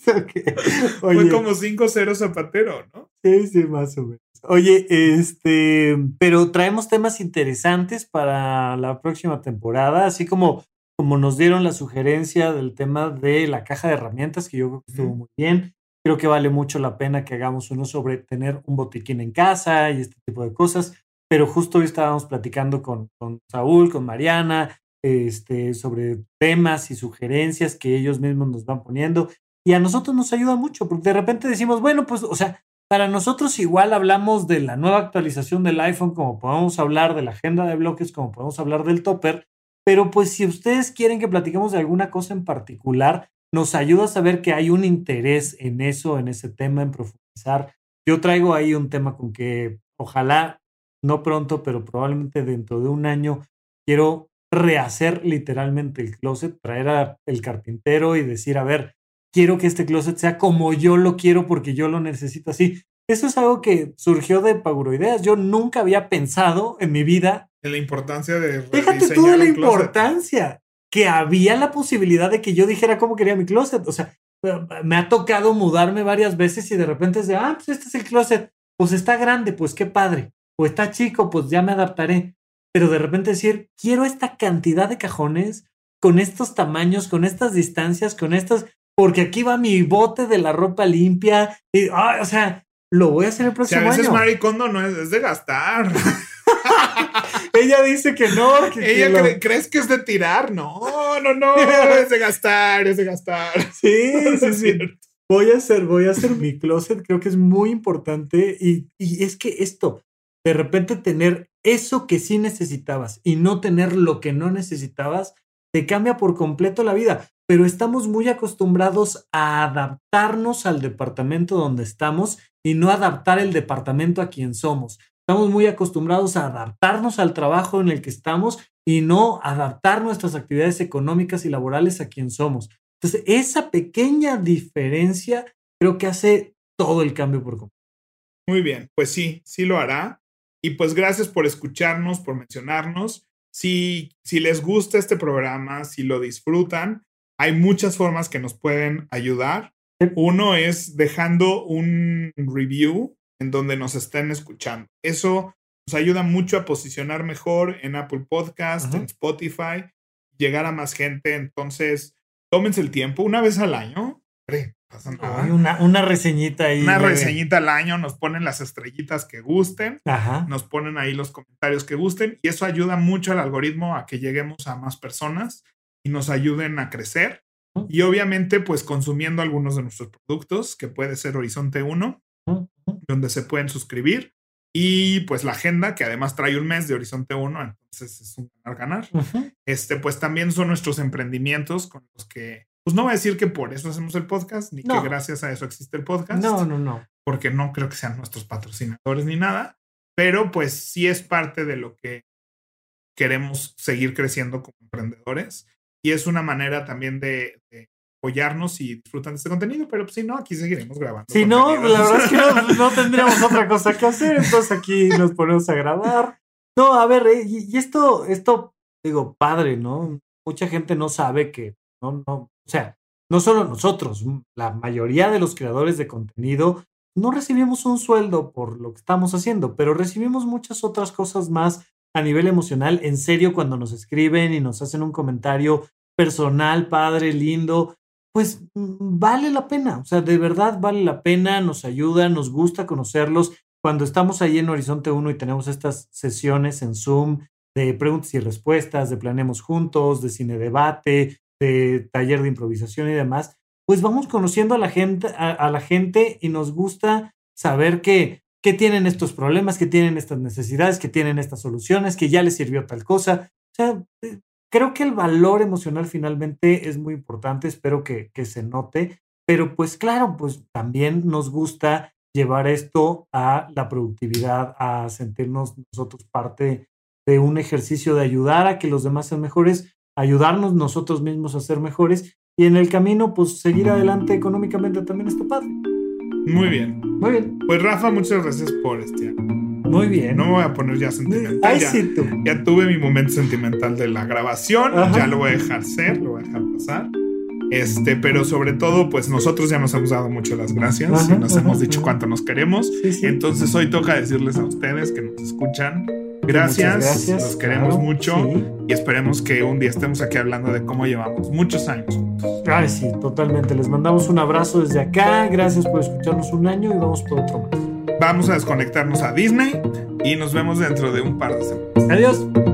okay. Fue como 5-0 zapatero, ¿no? Sí, sí, más o menos. Oye, este, pero traemos temas interesantes para la próxima temporada, así como como nos dieron la sugerencia del tema de la caja de herramientas, que yo creo que estuvo muy bien. Creo que vale mucho la pena que hagamos uno sobre tener un botiquín en casa y este tipo de cosas. Pero justo hoy estábamos platicando con, con Saúl, con Mariana, este, sobre temas y sugerencias que ellos mismos nos van poniendo. Y a nosotros nos ayuda mucho, porque de repente decimos, bueno, pues, o sea, para nosotros igual hablamos de la nueva actualización del iPhone, como podemos hablar de la agenda de bloques, como podemos hablar del topper, pero pues si ustedes quieren que platiquemos de alguna cosa en particular, nos ayuda a saber que hay un interés en eso, en ese tema, en profundizar. Yo traigo ahí un tema con que ojalá, no pronto, pero probablemente dentro de un año, quiero rehacer literalmente el closet, traer al carpintero y decir, a ver, quiero que este closet sea como yo lo quiero porque yo lo necesito así. Eso es algo que surgió de Paguroideas. Yo nunca había pensado en mi vida. En la importancia de. Déjate tú de la importancia. Que había la posibilidad de que yo dijera cómo quería mi closet. O sea, me ha tocado mudarme varias veces y de repente es de, ah, pues este es el closet. Pues está grande, pues qué padre. O está chico, pues ya me adaptaré. Pero de repente decir, quiero esta cantidad de cajones con estos tamaños, con estas distancias, con estas porque aquí va mi bote de la ropa limpia. Y, ah, o sea, lo voy a hacer el próximo año. Si a veces Maricondo no es, de gastar. Ella dice que no. Ella crees que es de tirar. No, no, no. es de gastar, es de gastar. Sí, sí, sí. Voy a hacer, voy a hacer mi closet. Creo que es muy importante. Y, y es que esto, de repente tener eso que sí necesitabas y no tener lo que no necesitabas, te cambia por completo la vida pero estamos muy acostumbrados a adaptarnos al departamento donde estamos y no adaptar el departamento a quien somos. Estamos muy acostumbrados a adaptarnos al trabajo en el que estamos y no adaptar nuestras actividades económicas y laborales a quien somos. Entonces, esa pequeña diferencia creo que hace todo el cambio por completo. Muy bien, pues sí, sí lo hará. Y pues gracias por escucharnos, por mencionarnos. Si, si les gusta este programa, si lo disfrutan, hay muchas formas que nos pueden ayudar. Uno es dejando un review en donde nos estén escuchando. Eso nos ayuda mucho a posicionar mejor en Apple Podcast, en Spotify, llegar a más gente. Entonces, tómense el tiempo una vez al año. Una, una, reseñita ahí. Una reseñita al año, nos ponen las estrellitas que gusten, nos ponen ahí los comentarios que gusten y eso ayuda mucho al algoritmo a que lleguemos a más personas y nos ayuden a crecer. Y obviamente, pues consumiendo algunos de nuestros productos, que puede ser Horizonte 1, donde se pueden suscribir. Y pues la agenda, que además trae un mes de Horizonte 1, entonces es un ganar ganar. Este, pues también son nuestros emprendimientos con los que, pues no voy a decir que por eso hacemos el podcast, ni que gracias a eso existe el podcast. No, no, no. Porque no creo que sean nuestros patrocinadores ni nada, pero pues sí es parte de lo que queremos seguir creciendo como emprendedores y es una manera también de, apoyarnos y disfrutan de este contenido, pero pues, si no, aquí seguiremos grabando. Si no, la verdad es que no, tendríamos otra cosa que hacer, entonces aquí nos ponemos a grabar. No, a ver, eh, y, esto, esto, digo, padre, ¿no? Mucha gente no sabe que, no, no, o sea, no solo nosotros, la mayoría de los creadores de contenido no recibimos un sueldo por lo que estamos haciendo, pero recibimos muchas otras cosas más a nivel emocional, en serio, cuando nos escriben y nos hacen un comentario personal, padre, lindo, pues mm, vale la pena, o sea, de verdad vale la pena, nos ayuda, nos gusta conocerlos. Cuando estamos ahí en Horizonte 1 y tenemos estas sesiones en Zoom de preguntas y respuestas, de Planemos Juntos, de cine debate, de taller de improvisación y demás, pues vamos conociendo a la gente, a la gente y nos gusta saber que que tienen estos problemas, que tienen estas necesidades, que tienen estas soluciones, que ya les sirvió tal cosa. O sea, eh, creo que el valor emocional finalmente es muy importante, espero que, que se note, pero pues claro, pues también nos gusta llevar esto a la productividad, a sentirnos nosotros parte de un ejercicio de ayudar a que los demás sean mejores, ayudarnos nosotros mismos a ser mejores y en el camino, pues seguir adelante económicamente también está padre. Muy bien. Muy bien. Pues Rafa, muchas gracias por este Muy bien. No me voy a poner ya sentimental. Ay, ya, sí, tú. ya tuve mi momento sentimental de la grabación. Ya lo voy a dejar ser, lo voy a dejar pasar. Este, pero sobre todo, pues nosotros ya nos hemos dado mucho las gracias y nos hemos dicho cuánto nos queremos. Entonces hoy toca decirles a ustedes que nos escuchan Gracias, gracias los queremos mucho y esperemos que un día estemos aquí hablando de cómo llevamos muchos años Ay, sí, totalmente. Les mandamos un abrazo desde acá. Gracias por escucharnos un año y vamos por otro más. Vamos a desconectarnos a Disney y nos vemos dentro de un par de semanas. Adiós.